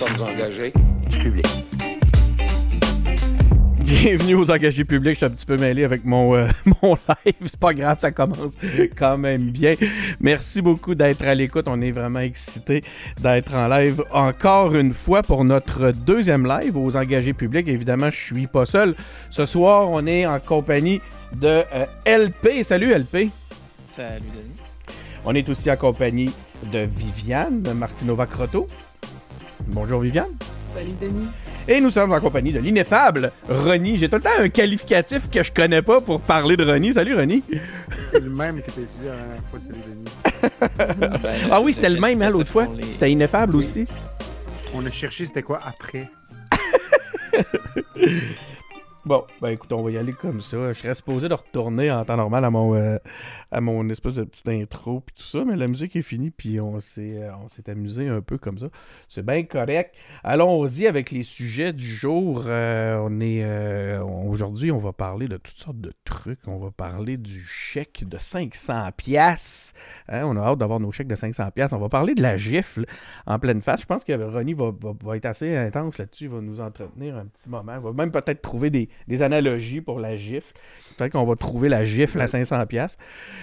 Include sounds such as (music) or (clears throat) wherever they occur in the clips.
sommes engagés publics. Bienvenue aux engagés publics. Je suis un petit peu mêlé avec mon, euh, (laughs) mon live. C'est pas grave, ça commence quand même bien. Merci beaucoup d'être à l'écoute. On est vraiment excités d'être en live encore une fois pour notre deuxième live aux engagés publics. Évidemment, je suis pas seul. Ce soir, on est en compagnie de euh, LP. Salut LP. Salut Denis. On est aussi en compagnie de Viviane Martinova Croto. Bonjour Viviane. Salut Denis. Et nous sommes en compagnie de l'ineffable Ronnie. J'ai tout le temps un qualificatif que je connais pas pour parler de Ronnie. Salut Ronnie. C'est le même que t'as dit la dernière fois, salut Denis. (laughs) Ben, Ah oui, c'était le même hein, l'autre fois. les- C'était ineffable aussi. On a cherché c'était quoi après. (laughs) Bon, ben écoute, on va y aller comme ça. Je serais supposé de retourner en temps normal à mon, euh, à mon espèce de petite intro puis tout ça, mais la musique est finie puis on s'est, euh, on s'est amusé un peu comme ça. C'est bien correct. Allons-y avec les sujets du jour. Euh, on est aujourd'hui, on va parler de toutes sortes de trucs. On va parler du chèque de 500 pièces. on a hâte d'avoir nos chèques de 500 pièces. On va parler de la gifle en pleine face. Je pense que Ronnie va, va- va être assez intense là-dessus. Il va nous entretenir un petit moment. Il va même peut-être trouver des, des analogies pour la gifle. Peut-être qu'on va trouver la gifle à 500 pièces.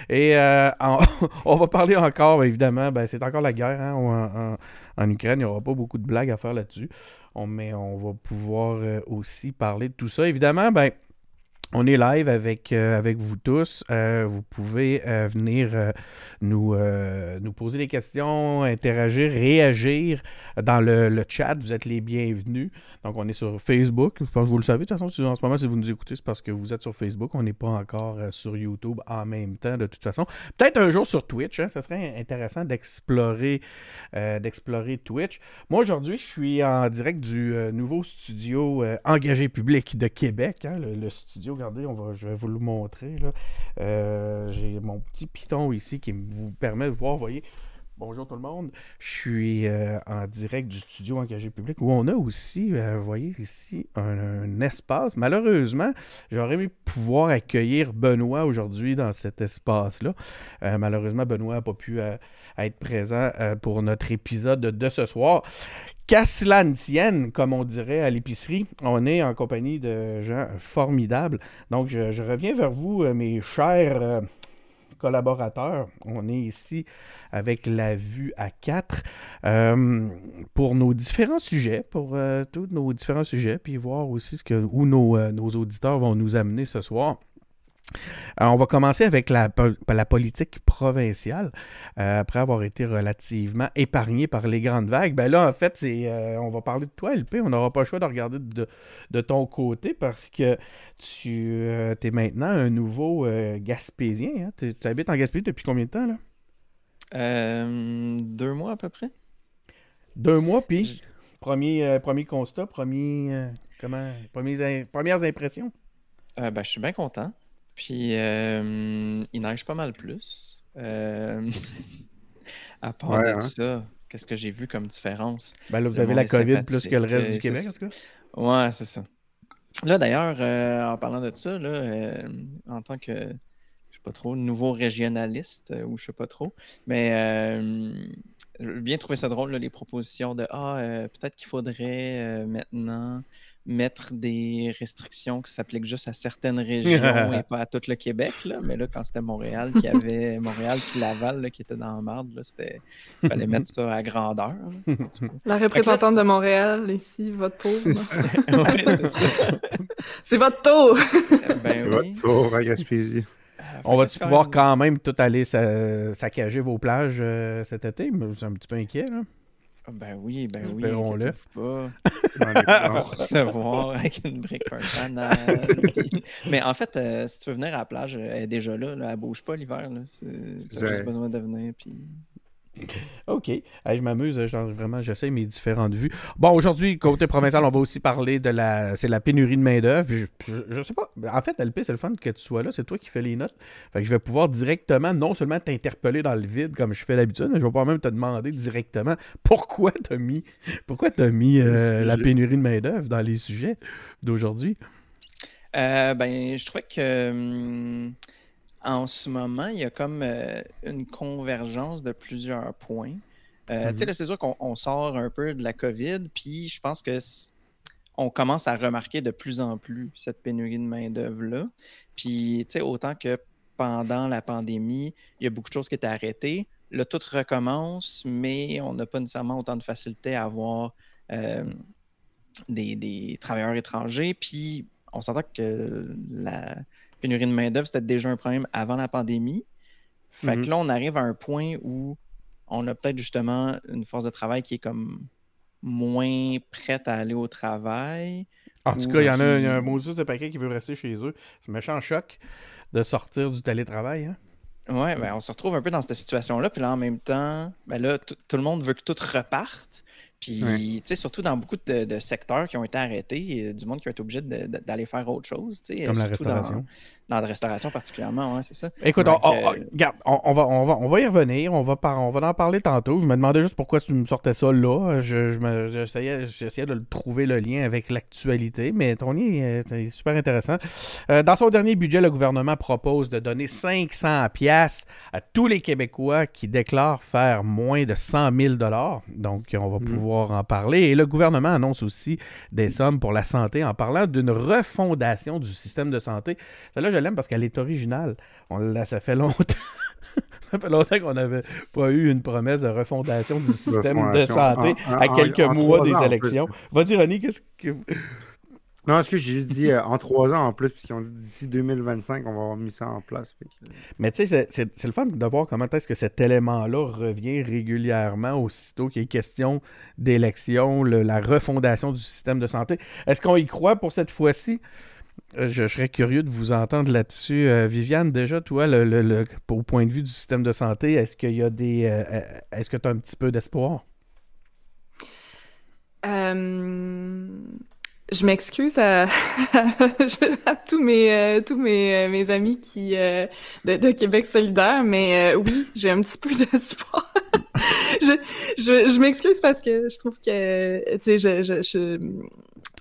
Et euh, (laughs) on va parler encore, ben, évidemment, ben, c'est encore la guerre hein, en, Ukraine. Il n'y aura pas beaucoup de blagues à faire là-dessus. Mais on va pouvoir euh, aussi parler de tout ça. Évidemment, ben, on est live avec, euh, avec vous tous. Vous pouvez venir nous, euh, nous poser des questions, interagir, réagir dans le, le chat. Vous êtes les bienvenus. Donc, on est sur Facebook. Je pense que vous le savez. De toute façon, en ce moment, si vous nous écoutez, c'est parce que vous êtes sur Facebook. On n'est pas encore euh, sur YouTube en même temps, de toute façon. Peut-être un jour sur Twitch. Hein, serait intéressant d'explorer euh, d'explorer Twitch. Moi, aujourd'hui, je suis en direct du nouveau studio engagé public de Québec. hein, le, studio, regardez, on va, je vais vous le montrer. J'ai mon petit piton ici qui vous permet de voir, voyez. Bonjour tout le monde. Je suis euh, en direct du studio engagé public où on a aussi, euh, voyez ici, un, espace. Malheureusement, j'aurais aimé pouvoir accueillir Benoît aujourd'hui dans cet espace-là. Euh, malheureusement, Benoît n'a pas pu être présent pour notre épisode de ce soir. Qu'à tienne, comme on dirait à l'épicerie, on est en compagnie de gens formidables. Donc, je, reviens vers vous, mes chers collaborateurs. On est ici avec la vue à 4 pour nos différents sujets, pour euh, tous nos différents sujets, puis voir aussi ce que, où nos, euh, nos auditeurs vont nous amener ce soir. Alors, on va commencer avec la, po- la politique provinciale. Euh, après avoir été relativement épargné par les grandes vagues, ben là, en fait, c'est, euh, on va parler de toi, LP. On n'aura pas le choix de regarder de, de ton côté parce que tu es maintenant un nouveau euh, Gaspésien. hein. Tu habites en Gaspésie depuis combien de temps, là? Euh, deux mois à peu près. Deux mois, puis premier, euh, premier constat, premier, euh, comment, premiers premières impressions? Euh, ben, je suis bien content. Puis euh, il neige pas mal plus. Euh, (laughs) à part Ouais, de hein. ça, qu'est-ce que j'ai vu comme différence? Ben là, vous Le avez la COVID plus que le reste euh, du Québec, c'est- en tout cas? Ouais, c'est ça. Là, d'ailleurs, euh, en parlant de ça, là, euh, en tant que, je sais pas trop, nouveau régionaliste, euh, ou je sais pas trop, mais euh, j'ai bien trouvé ça drôle, là, les propositions de Ah, euh, peut-être qu'il faudrait euh, maintenant mettre des restrictions qui s'appliquent juste à certaines régions et (laughs) pas à tout le Québec. Là. Mais là, quand c'était Montréal qui avait (laughs) Montréal puis Laval là, qui était dans la marde, là, c'était. fallait (laughs) mettre ça à grandeur. là. La représentante tu- de Montréal, ici, votre tour. Ouais, c'est votre tour! Ben C'est oui. votre tour à Gaspésie. Euh, On va-tu pouvoir même- quand même tout aller sa- saccager vos plages euh, cet été? Mais Je suis un petit peu inquiet, là. Ah, Ben oui, ben oui. Espérons-le. pas. (laughs) On va recevoir avec une brique personnelle. puis- Mais en fait, euh, si tu veux venir à la plage, elle est déjà là. là elle bouge pas l'hiver. là. C'est- T'as juste besoin de venir. Puis... (laughs) OK. Je m'amuse, genre, vraiment, j'essaie mes différentes vues. Bon, aujourd'hui, côté provincial, on va aussi parler de la c'est la pénurie de main-d'œuvre. Je, je, je sais pas. En fait, LP, c'est le fun que tu sois là. C'est toi qui fais les notes. Fait que je vais pouvoir directement, non seulement t'interpeller dans le vide comme je fais d'habitude, mais je vais pouvoir même te demander directement pourquoi t'as mis, pourquoi t'as mis euh, la pénurie de main-d'œuvre dans les sujets d'aujourd'hui. Euh, ben, je trouvais que hum, en ce moment, il y a comme euh, une convergence de plusieurs points. Euh, Tu sais, c'est sûr qu'on on sort un peu de la COVID, puis je pense que on commence à remarquer de plus en plus cette pénurie de main-d'œuvre-là. Puis, tu sais, autant que pendant la pandémie, il y a beaucoup de choses qui étaient arrêtées. Là, tout recommence, mais on n'a pas nécessairement autant de facilité à avoir euh, des, des travailleurs étrangers. Puis, on s'entend que la pénurie de main-d'œuvre, c'était déjà un problème avant la pandémie. Fait Mhm. que là, on arrive à un point où on a peut-être justement une force de travail qui est comme moins prête à aller au travail. En tout Ou cas, il y en a, il y a un maudit de paquet qui veut rester chez eux. C'est un méchant choc de sortir du télétravail. Hein? Ouais, ben, on se retrouve un peu dans cette situation-là. Puis là, en même temps, ben là, tout le monde veut que tout reparte. Puis, tu sais, surtout dans beaucoup de, de secteurs qui ont été arrêtés, a du monde qui va être obligé d'aller faire autre chose. tu sais, Comme la surtout dans- restauration. Dans, la restauration particulièrement, ouais, c'est ça. Écoute, on, on- regarde, on, on va, on, va, on va y revenir. On va, par- on va en parler tantôt. Je me demandais juste pourquoi tu me sortais ça là. Je, je me- j'essayais, j'essayais de trouver le lien avec l'actualité, mais ton lien est, super intéressant. Euh, dans son dernier budget, le gouvernement propose de donner 500 pièces à tous les Québécois qui déclarent faire moins de 100 000 Donc, on va Mhm. Pouvoir en parler. Et le gouvernement annonce aussi des sommes pour la santé en parlant d'une refondation du système de santé. Celle-là, je l'aime parce qu'elle est originale. On l'a- ça fait longtemps. (laughs) ça fait longtemps qu'on n'avait pas eu une promesse de refondation du (laughs) système de santé En- en- à quelques mois des ans, élections. Vas-y, René, qu'est-ce que. Non, est-ce que j'ai juste dit euh, en trois ans en plus, puisqu'ils ont dit d'ici 2025, on va avoir mis ça en place. que- Mais tu sais, c'est- c'est c'est le fun de voir comment est-ce que cet élément-là revient régulièrement aussitôt qu'il est question d'élection, le- la refondation du système de santé. Est-ce qu'on y croit pour cette fois-ci? Euh, Je, je serais curieux de vous entendre là-dessus. Euh, Viviane, déjà, toi, le, le- le- au point de vue du système de santé, est-ce qu'il y a des. euh, est-ce que tu as un petit peu d'espoir? Euh, je m'excuse à, (laughs) à tous mes, euh, tous mes, euh, mes amis qui, euh, de, de Québec solidaire, mais euh, oui, j'ai un petit peu (laughs) d'espoir. je je, je m'excuse parce que je trouve que, tu sais, je... je, je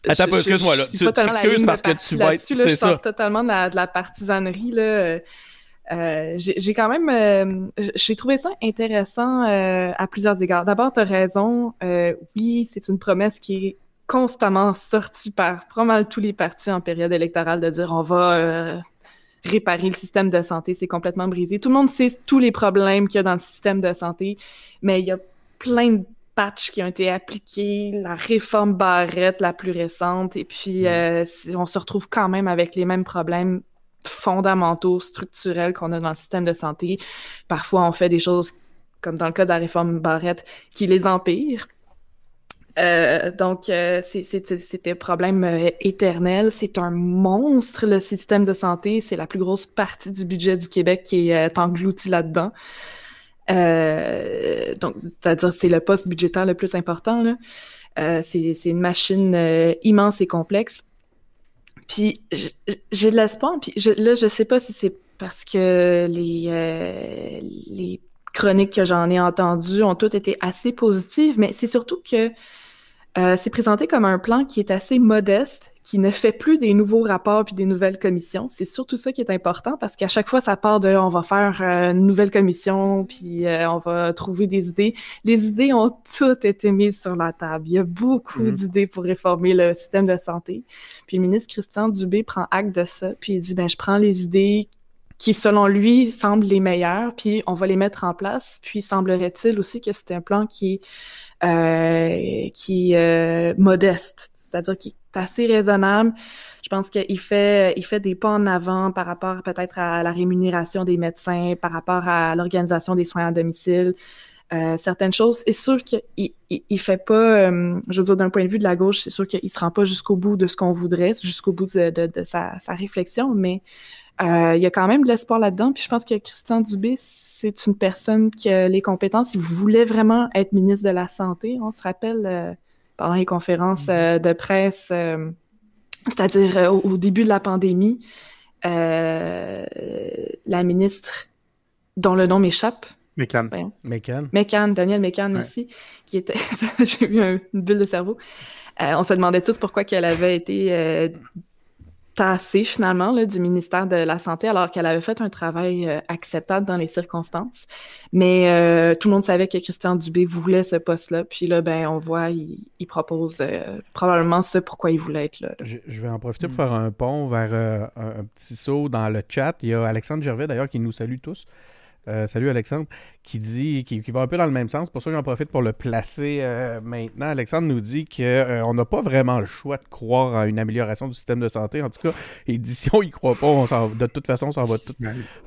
Attends excuse-moi, là. Tu- t'excuses parce que tu vas être- c'est je sors ça. totalement de la, de la partisanerie, là. Euh, j'ai j'ai quand même, euh, j'ai trouvé ça intéressant euh, à plusieurs égards. D'abord, tu as raison. euh, oui, c'est une promesse qui est constamment sortie par pas mal tous les partis en période électorale de dire on va euh, réparer le système de santé, c'est complètement brisé. Tout le monde sait tous les problèmes qu'il y a dans le système de santé, mais il y a plein de patchs qui ont été appliqués, la réforme Barrette la plus récente, et puis euh, si- on se retrouve quand même avec les mêmes problèmes fondamentaux, structurels qu'on a dans le système de santé. Parfois, on fait des choses, comme dans le cas de la réforme Barrette, qui les empirent. Euh, donc, euh, c'est- un problème euh, éternel. C'est un monstre, le système de santé. C'est la plus grosse partie du budget du Québec qui est euh, engloutie là-dedans. Donc, c'est-à-dire, c'est le poste budgétaire le plus important. C'est une machine immense et complexe. Puis j'ai de l'espoir. Puis je, là, je sais pas si c'est parce que les, les chroniques que j'en ai entendues ont toutes été assez positives, mais c'est surtout que euh, c'est présenté comme un plan qui est assez modeste, qui ne fait plus des nouveaux rapports puis des nouvelles commissions. C'est surtout ça qui est important parce qu'à chaque fois, ça part de on va faire euh, une nouvelle commission puis euh, on va trouver des idées. Les idées ont toutes été mises sur la table. Il y a beaucoup Mhm. d'idées pour réformer le système de santé. Puis le ministre Christian Dubé prend acte de ça puis il dit ben je prends les idées qui, selon lui, semblent les meilleures, puis on va les mettre en place. Puis semblerait-il aussi que c'est un plan qui est euh, qui est euh, modeste, c'est-à-dire qui est assez raisonnable. Je pense qu'il fait, il fait des pas en avant par rapport peut-être à la rémunération des médecins, par rapport à l'organisation des soins à domicile, euh, certaines choses. C'est sûr qu'il il, il fait pas, euh, je veux dire, d'un point de vue de la gauche, c'est sûr qu'il se rend pas jusqu'au bout de ce qu'on voudrait, jusqu'au bout de, de, de sa, sa réflexion, mais il y a quand même de l'espoir là-dedans. Puis je pense que Christian Dubé, c'est une personne qui a les compétences. Il voulait vraiment être ministre de la Santé. On se rappelle euh, pendant les conférences euh, de presse, euh, c'est-à-dire euh, au, au début de la pandémie, euh, la ministre dont le nom m'échappe, Mécan. Mécan. Mécan, Daniel Mécan, merci, qui était, (laughs) j'ai eu un- une bulle de cerveau. Euh, on se demandait tous pourquoi qu'elle avait été euh, tassée finalement là, du ministère de la Santé alors qu'elle avait fait un travail euh, acceptable dans les circonstances. Mais euh, tout le monde savait que Christian Dubé voulait ce poste-là. Puis là, ben, on voit, il, propose euh, probablement ce pourquoi il voulait être là. Je, vais en profiter pour faire un pont vers un, petit saut dans le chat. Il y a Alexandre Gervais d'ailleurs qui nous salue tous. Salut Alexandre qui dit, qui, va un peu dans le même sens. Pour ça, j'en profite pour le placer euh, maintenant. Alexandre nous dit qu'on euh, n'a pas vraiment le choix de croire à une amélioration du système de santé. En tout cas, (laughs) et si on y croit pas, on de toute façon, ça va tout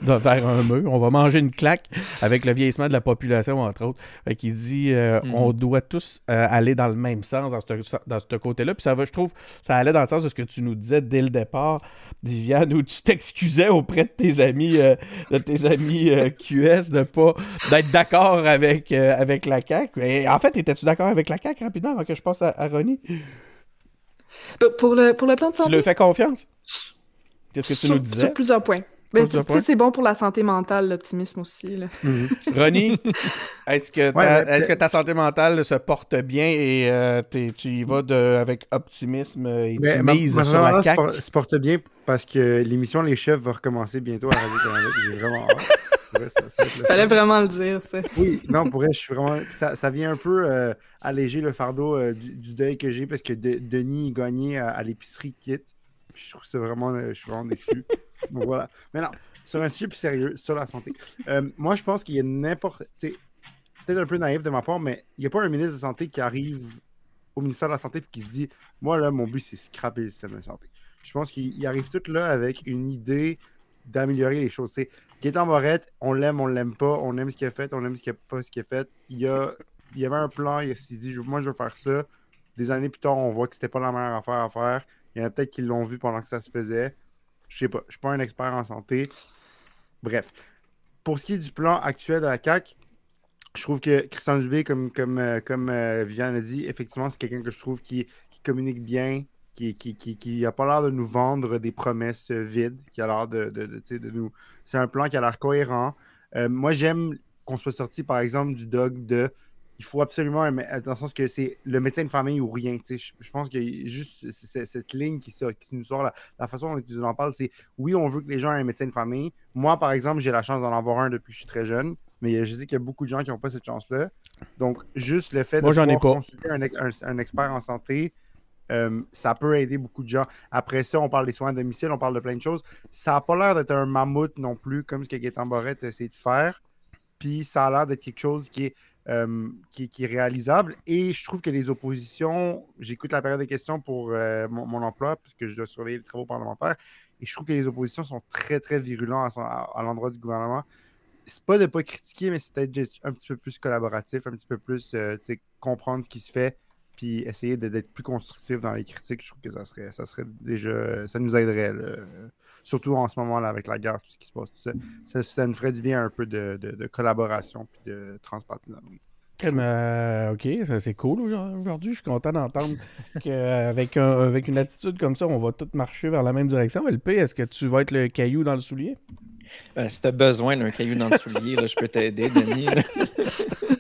vers un mur. On va manger une claque avec le vieillissement de la population, entre autres. Qui dit euh, mm-hmm. on doit tous aller dans le même sens dans ce, dans ce côté-là. Puis ça va, je trouve, ça allait dans le sens de ce que tu nous disais dès le départ, Viviane, où tu t'excusais auprès de tes amis, de tes amis QS de pas d'être d'accord avec, euh, avec la CAQ. Et en fait, étais-tu d'accord avec la CAQ rapidement avant que je passe à, à Ronnie? Pour le, pour le plan de santé? Tu lui fais confiance? Qu'est-ce que tu nous disais? Sur plusieurs points. Ben, tu sais, c'est bon pour la santé mentale, l'optimisme aussi. Là. Mhm. Ronnie, (laughs) est-ce que, ta, est que ta santé mentale se porte bien et euh, tu y vas de, avec optimisme et tu mises sur la CAQ? se porte bien parce que l'émission Les Chefs va recommencer bientôt à Radio J'ai vraiment ça, Fallait vraiment le dire, ça. Oui, non, pour vrai, je suis vraiment. Ça, vient un peu euh, alléger le fardeau euh, du, deuil que j'ai parce que Denis Gagné à, à l'épicerie quitte. je trouve ça vraiment. Euh, je suis vraiment déçu. (laughs) Donc voilà. Mais non, sur un sujet plus sérieux, sur la santé. moi, je pense qu'il y a n'importe. Peut-être un peu naïf de ma part, mais il n'y a pas un ministre de la Santé qui arrive au ministère de la Santé et qui se dit Moi, là, mon but, c'est scraper le système de santé. Je pense qu'il arrive tout là avec une idée d'améliorer les choses. Gaétan Morette, on l'aime, on l'aime pas, on aime ce qu'il a fait, on aime ce qu'il a pas ce qu'il a fait. Il y, a, il avait un plan, il s'est dit, moi je veux faire ça. Des années plus tard, on voit que c'était pas la meilleure affaire à faire. Il y en a peut-être qui l'ont vu pendant que ça se faisait. Je sais pas, je suis pas un expert en santé. Bref. Pour ce qui est du plan actuel de la CAC, je trouve que Christian Dubé, comme, comme, euh, comme euh, Viviane a dit, effectivement, c'est quelqu'un que je trouve qui, qui communique bien, qui, qui, qui, a pas l'air de nous vendre des promesses euh, vides, qui a l'air de, de, de, nous. C'est un plan qui a l'air cohérent. Euh, moi, j'aime qu'on soit sorti, par exemple, du dog de. Il faut absolument, dans le sens que c'est le médecin de famille ou rien. Je, je pense a juste cette ligne qui, qui nous sort. La, façon dont tu en parles, c'est oui, on veut que les gens aient un médecin de famille. Moi, par exemple, j'ai la chance d'en avoir un depuis que je suis très jeune. Mais je sais qu'il y a beaucoup de gens qui n'ont pas cette chance-là. Donc, juste le fait de pouvoir consulter un, un, expert en santé, euh, ça peut aider beaucoup de gens. Après ça, on parle des soins à domicile, on parle de plein de choses. Ça n'a pas l'air d'être un mammouth non plus, comme ce que Gaëtan Borette essaie de faire. Puis ça a l'air d'être quelque chose qui est, euh, qui, est réalisable. Et je trouve que les oppositions, j'écoute la période des questions pour euh, mon, emploi, puisque je dois surveiller les travaux parlementaires. Et je trouve que les oppositions sont très, très virulentes à, l'endroit du gouvernement. C'est pas de pas critiquer, mais c'est peut-être un petit peu plus collaboratif, un petit peu plus comprendre ce qui se fait puis essayer d'être plus constructif dans les critiques, je trouve que ça serait, ça serait déjà, ça nous aiderait, surtout en ce moment-là avec la guerre, tout ce qui se passe, tout ça, ça, nous ferait du bien un peu de, de, collaboration puis de transpartisanerie. Euh, ok, c'est cool aujourd'hui. Je suis content d'entendre (laughs) qu'avec avec une attitude comme ça, on va tous marcher vers la même direction. LP, est-ce que tu vas être le caillou dans le soulier? Ben, si tu as besoin d'un caillou dans le soulier, je peux t'aider, Denis. (laughs)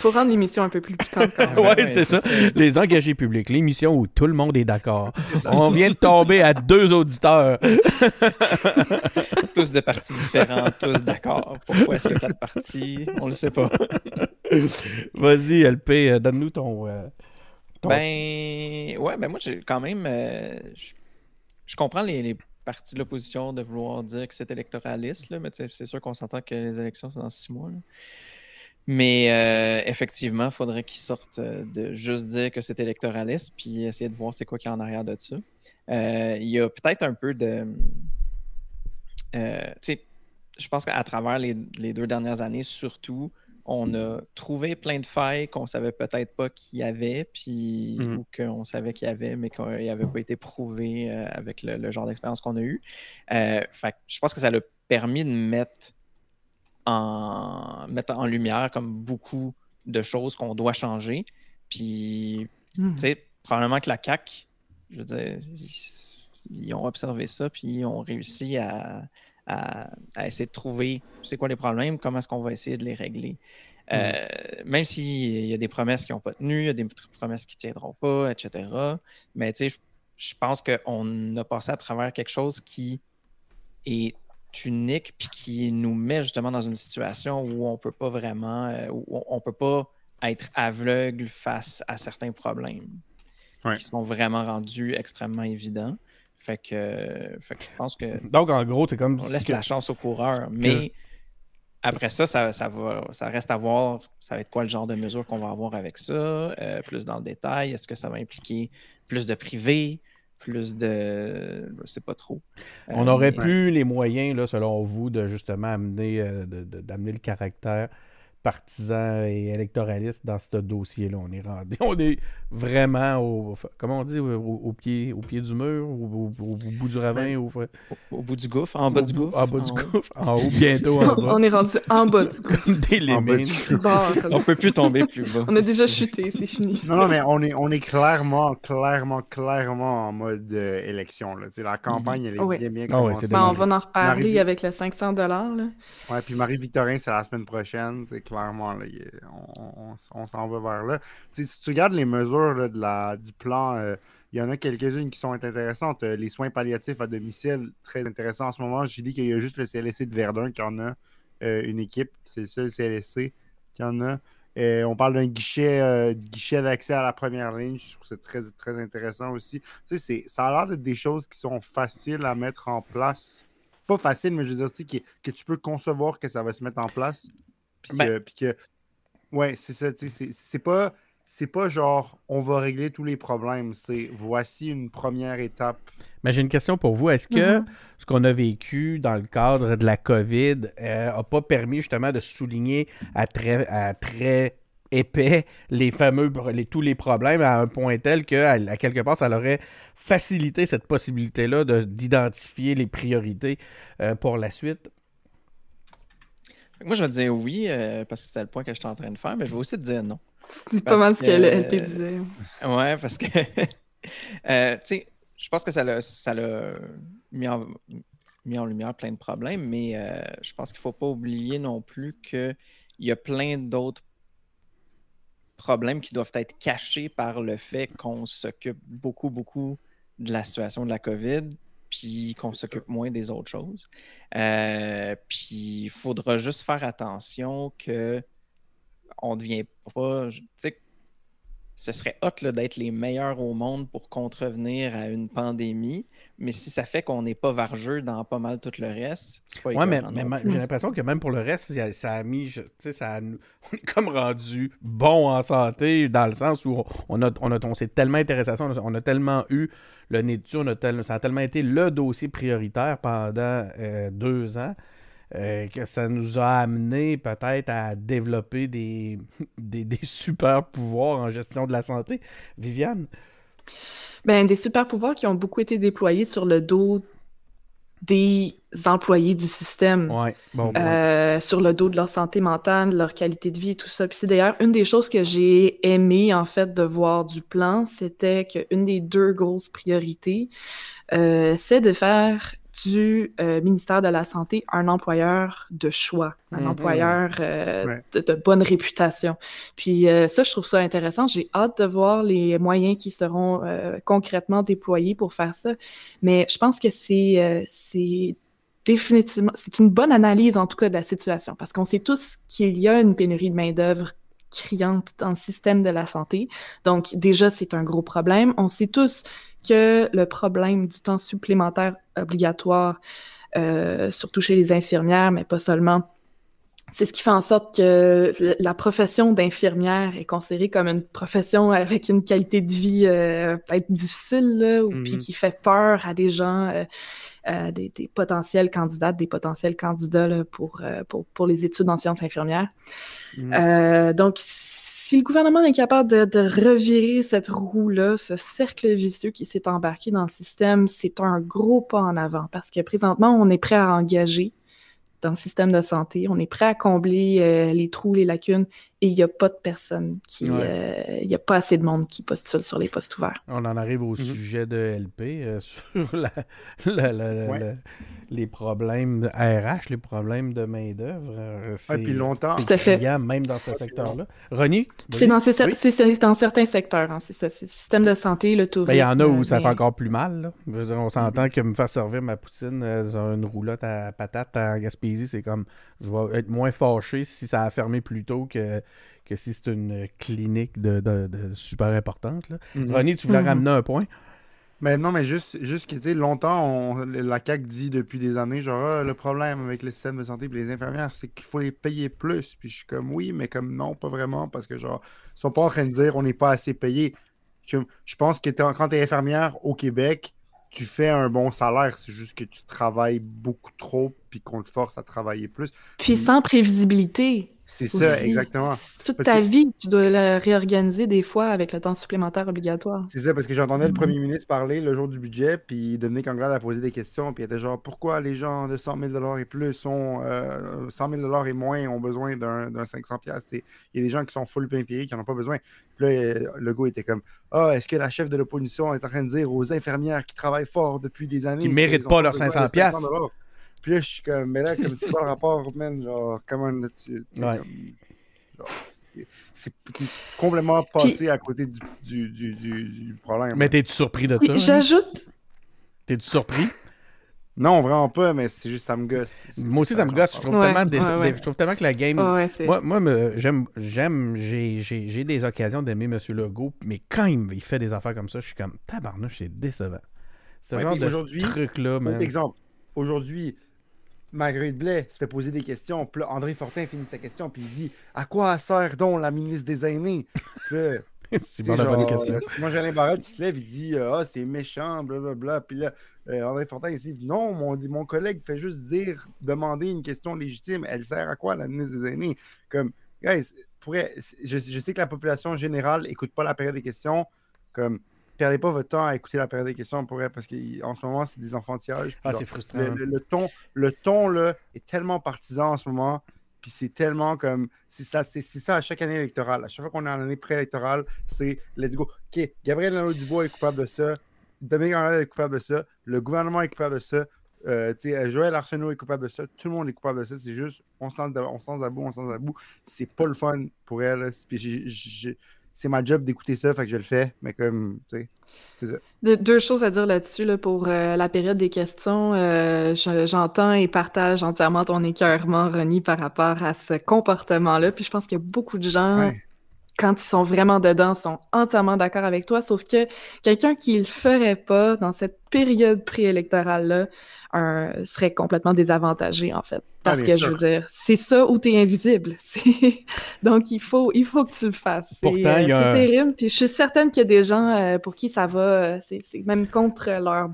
faut rendre l'émission un peu plus piquante. (laughs) oui, c'est ça. Les engagés publics, l'émission où tout le monde est d'accord. On vient de tomber à deux auditeurs. (laughs) tous de partis différents, tous d'accord. Pourquoi est-ce qu'il y a quatre partis? On le sait pas. (laughs) Vas-y, LP, euh, donne-nous euh, ton, Ben, ouais, ben moi, j'ai quand même. Euh, je comprends les, partis de l'opposition de vouloir dire que c'est électoraliste, là, mais c'est sûr qu'on s'entend que les élections, c'est dans six mois. Mais euh, effectivement, il faudrait qu'ils sortent euh, de juste dire que c'est électoraliste, puis essayer de voir c'est quoi qui est en arrière de ça. Euh, il y a peut-être un peu de. tu sais, je pense qu'à travers les, deux dernières années, surtout, on a trouvé plein de failles qu'on savait peut-être pas qu'il y avait, puis mmh ou qu'on savait qu'il y avait, mais qu'il n'avait pas été prouvé avec le, genre d'expérience qu'on a eu. fait je pense que ça l'a permis de mettre en mettant en lumière comme beaucoup de choses qu'on doit changer. Puis, mmh. tu sais, probablement que la CAC, je veux dire, ils, ont observé ça, puis ils ont réussi à, essayer de trouver c'est quoi les problèmes, comment est-ce qu'on va essayer de les régler. Mmh. Euh, même s'il y a des promesses qui n'ont pas tenu, il y a des promesses qui ne tiendront pas, etc. Mais tu sais, je pense qu'on a passé à travers quelque chose qui est unique puis qui nous met justement dans une situation où on peut pas vraiment, euh, où on peut pas être aveugle face à certains problèmes qui sont vraiment rendus extrêmement évidents. Fait que, fait que je pense que. Donc, en gros, c'est comme. On laisse la chance au coureur. Mais après ça, ça, ça, va, ça reste à voir. Ça va être quoi le genre de mesure qu'on va avoir avec ça, euh, plus dans le détail. Est-ce que ça va impliquer plus de privé, plus de. Je sais pas trop. On euh, aurait plus les moyens, là, selon vous, de justement amener, euh, d'amener le caractère partisans et électoralistes dans ce dossier-là. On est rendu, (laughs) on est vraiment au, comment on dit, au, pied, au pied du mur, au, bout du ravin, au, bout du gouffre, en bas du gouffre. En bas du gouffre, en haut, bientôt en bas. (laughs) On est rendu en bas du gouffre. (laughs) Des limites. on peut plus tomber plus bas. On a déjà chuté, c'est fini. Non, non, mais on est, on est clairement, clairement, clairement en mode euh, élection. Là. la campagne, elle est bien, bien ah commencée. Ben, on va en reparler avec le 500 là. Ouais, puis Marie-Victorin, c'est la semaine prochaine. C'est clairement, on, s'en va vers là. si tu regardes les mesures de la, du plan, euh, il y en a quelques-unes qui sont intéressantes. Euh, les soins palliatifs à domicile, très intéressant en ce moment. J'ai dit qu'il y a juste le CLSC de Verdun qui en a euh, une équipe. C'est le seul CLSC qui en a. on parle d'un guichet, guichet d'accès à la première ligne. Je trouve c'est très, très intéressant aussi. ça a l'air d'être des choses qui sont faciles à mettre en place pas facile, mais je veux dire que, que, tu peux concevoir que ça va se mettre en place. Puis ben que, ouais, c'est ça, c'est pas, c'est pas genre on va régler tous les problèmes, c'est voici une première étape. Mais j'ai une question pour vous. Est-ce que mm-hmm. ce qu'on a vécu dans le cadre de la COVID n'a euh, pas permis justement de souligner à très, à très épais les fameux les, tous les problèmes à un point tel que à, quelque part ça aurait facilité cette possibilité là d'identifier les priorités euh, pour la suite? Moi, je vais dire oui, euh, parce que c'est le point que je suis en train de faire, mais je vais aussi te dire non. C'est pas mal ce que, le LP disait. ouais, parce que, (laughs) euh, tu sais, je pense que ça l'a, ça mis, en, mis en lumière plein de problèmes, mais euh, je pense qu'il ne faut pas oublier non plus qu'il y a plein d'autres problèmes qui doivent être cachés par le fait qu'on s'occupe beaucoup, beaucoup de la situation de la COVID, puis qu'on s'occupe moins des autres choses. Euh, puis il faudra juste faire attention que on ne devient pas. Tu sais, ce serait hot d'être les meilleurs au monde pour contrevenir à une pandémie, mais si ça fait qu'on n'est pas vargeux dans pas mal tout le reste, c'est pas Ouais, mais, j'ai l'impression que même pour le reste, ça, a mis, tu sais, ça (laughs) on est comme rendu bon en santé dans le sens où on, a, on, a, on s'est tellement intéressé à ça, on a, tellement eu le nez dessus, on a ça a tellement été le dossier prioritaire pendant euh, deux ans. Euh, que ça nous a amené peut-être à développer (laughs) des, des, super pouvoirs en gestion de la santé. Viviane? Ben, des super pouvoirs qui ont beaucoup été déployés sur le dos des employés du système, ouais, bon, euh, sur le dos de leur santé mentale, de leur qualité de vie, tout ça. Puis c'est d'ailleurs une des choses que j'ai aimé en fait de voir du plan, c'était qu'une des deux grosses priorités, euh, c'est de faire du euh, ministère de la Santé un employeur de choix, un mm-hmm. employeur euh, de, bonne réputation. Puis euh, ça, je trouve ça intéressant. J'ai hâte de voir les moyens qui seront concrètement déployés pour faire ça. Mais je pense que c'est c'est définitivement, c'est une bonne analyse en tout cas de la situation parce qu'on sait tous qu'il y a une pénurie de main-d'œuvre criante dans le système de la santé. Donc déjà, c'est un gros problème. On sait tous que le problème du temps supplémentaire obligatoire, euh, surtout chez les infirmières, mais pas seulement, c'est ce qui fait en sorte que la profession d'infirmière est considérée comme une profession avec une qualité de vie euh, peut-être difficile, ou puis mm-hmm. qui fait peur à des gens, euh, des, potentiels candidats, des potentiels candidats pour, pour, pour, les études en sciences infirmières. Mm-hmm. donc, si le gouvernement est capable de, revirer cette roue-là, ce cercle vicieux qui s'est embarqué dans le système, c'est un gros pas en avant parce que présentement, on est prêt à engager dans le système de santé, on est prêt à combler euh, les trous, les lacunes et il n'y a pas de personne qui. Ouais. euh, Il n'y a pas assez de monde qui postule sur les postes ouverts. On en arrive au Mhm. sujet de LP euh, (laughs) sur la- la- la- la- Ouais. la- les problèmes de RH, les problèmes de main-d'œuvre. euh, c'est- puis longtemps. c'est Tout à fait. criant, même dans ce secteur-là. Ronnie C'est dans, ces- Oui. c'est- c'est dans certains secteurs, hein, c'est ça. C'est le système de santé, le tourisme. Ben, il y en a où ça mais- fait encore plus mal. là. On s'entend Mhm. que me faire servir ma poutine euh, dans une roulotte à patates en Gaspésie, c'est comme je vais être moins fâché si ça a fermé plus tôt que, que si c'est une clinique de, de- de super importante. là. Mhm. Ronnie, tu voulais Mhm. ramener un point? Mais non, mais juste, juste que, tu sais, longtemps, on- la CAQ dit depuis des années, genre, Ah, le problème avec le système de santé et les infirmières, c'est qu'il faut les payer plus. Puis je suis comme, oui, mais comme non, pas vraiment, parce que, genre, ils sont pas en train de dire on n'est pas assez payé. Je pense que t'es- quand tu es infirmière au Québec, tu fais un bon salaire. C'est juste que tu travailles beaucoup trop, puis qu'on te force à travailler plus. Puis sans prévisibilité. C'est ça, exactement. C'est Toute Parce ta que- vie, tu dois la réorganiser des fois avec le temps supplémentaire obligatoire. C'est ça, parce que j'entendais le Mhm. premier ministre parler le jour du budget, puis Dominique Anglade a posé des questions, puis il était genre pourquoi les gens de 100 000 et plus ont euh, 100 000 et moins ont besoin d'un d'un 500 pièces Il y a des gens qui sont full pain payés qui n'en ont pas besoin. Puis là, euh, le gars était comme Ah, est-ce que la chef de l'opposition est en train de dire aux infirmières qui travaillent fort depuis des années Qui qu'ils méritent pas leurs besoin de 500 piastres? dollars? Puis là, je suis comme, mais là, comme c'est quoi le rapport, man? Genre, comment là, tu. tu sais, Ouais. comme, genre, c'est- complètement passé à côté du, du, du, du- du problème. Mais t'es-tu surpris de ça? Oui, Ronnie? J'ajoute, T'es-tu surpris? Non, vraiment pas, mais c'est juste ça me gosse. Moi aussi, ça me gosse. Je trouve, Ouais, tellement ouais, ouais. je trouve tellement que la game. Ouais, c'est Moi, moi me- j'aime, j'aime, j'ai, des occasions d'aimer M. Legault, mais quand il, me- il fait des affaires comme ça, je suis comme tabarnouche, c'est décevant. Ce Ouais, genre de truc-là. Autre exemple. Aujourd'hui, Marguerite Blais se fait poser des questions. Puis là, André Fortin finit sa question. Puis il dit À quoi sert donc la ministre des Aînés? (laughs) C'est bon une genre, question. euh, Simon Jolin Barrette, il se lève, il dit Ah, c'est méchant, blablabla. Puis là, euh, André Fortin, il dit Non, mon, mon collègue fait juste dire, demander une question légitime. Elle sert à quoi, la ministre des Aînés Comme, guys, pourrait, je, je sais que la population générale écoute pas la période des questions. Comme, perdez pas votre temps à écouter la période des questions pour elle, parce qu'en ce moment, c'est des enfantillages. Ah, c'est frustrant. le, le- le ton, le ton là, est tellement partisan en ce moment. Puis c'est tellement comme. C'est ça, c'est, ça à chaque année électorale. À chaque fois qu'on est en année préélectorale, c'est let's go. OK, Gabriel Nadeau-Dubois est coupable de ça. Dominique Anglade est coupable de ça. Le gouvernement est coupable de ça. Euh, euh, Joël Arsenault est coupable de ça. Tout le monde est coupable de ça. C'est juste, on se lance, on se lance à bout, on se lance à bout. C'est pas le fun pour elle. Puis c'est ma job d'écouter ça, fait que je le fais. Mais comme, tu sais, c'est ça. De- deux choses à dire là-dessus là, pour euh, la période des questions. Euh, je- J'entends et partage entièrement ton écœurement, Ronnie, par rapport à ce comportement-là. Puis je pense qu'il y a beaucoup de gens, Ouais. Quand ils sont vraiment dedans, sont entièrement d'accord avec toi. Sauf que quelqu'un qui le ferait pas dans cette période préélectorale-là serait complètement désavantagé, en fait. Parce Ah, bien que, je veux dire, c'est ça où tu es invisible. (laughs) Donc, il faut, il faut que tu le fasses. C'est Pourtant, il y a euh, c'est terrible. Puis je suis certaine qu'il y a des gens euh, pour qui ça va, euh, c'est même contre leur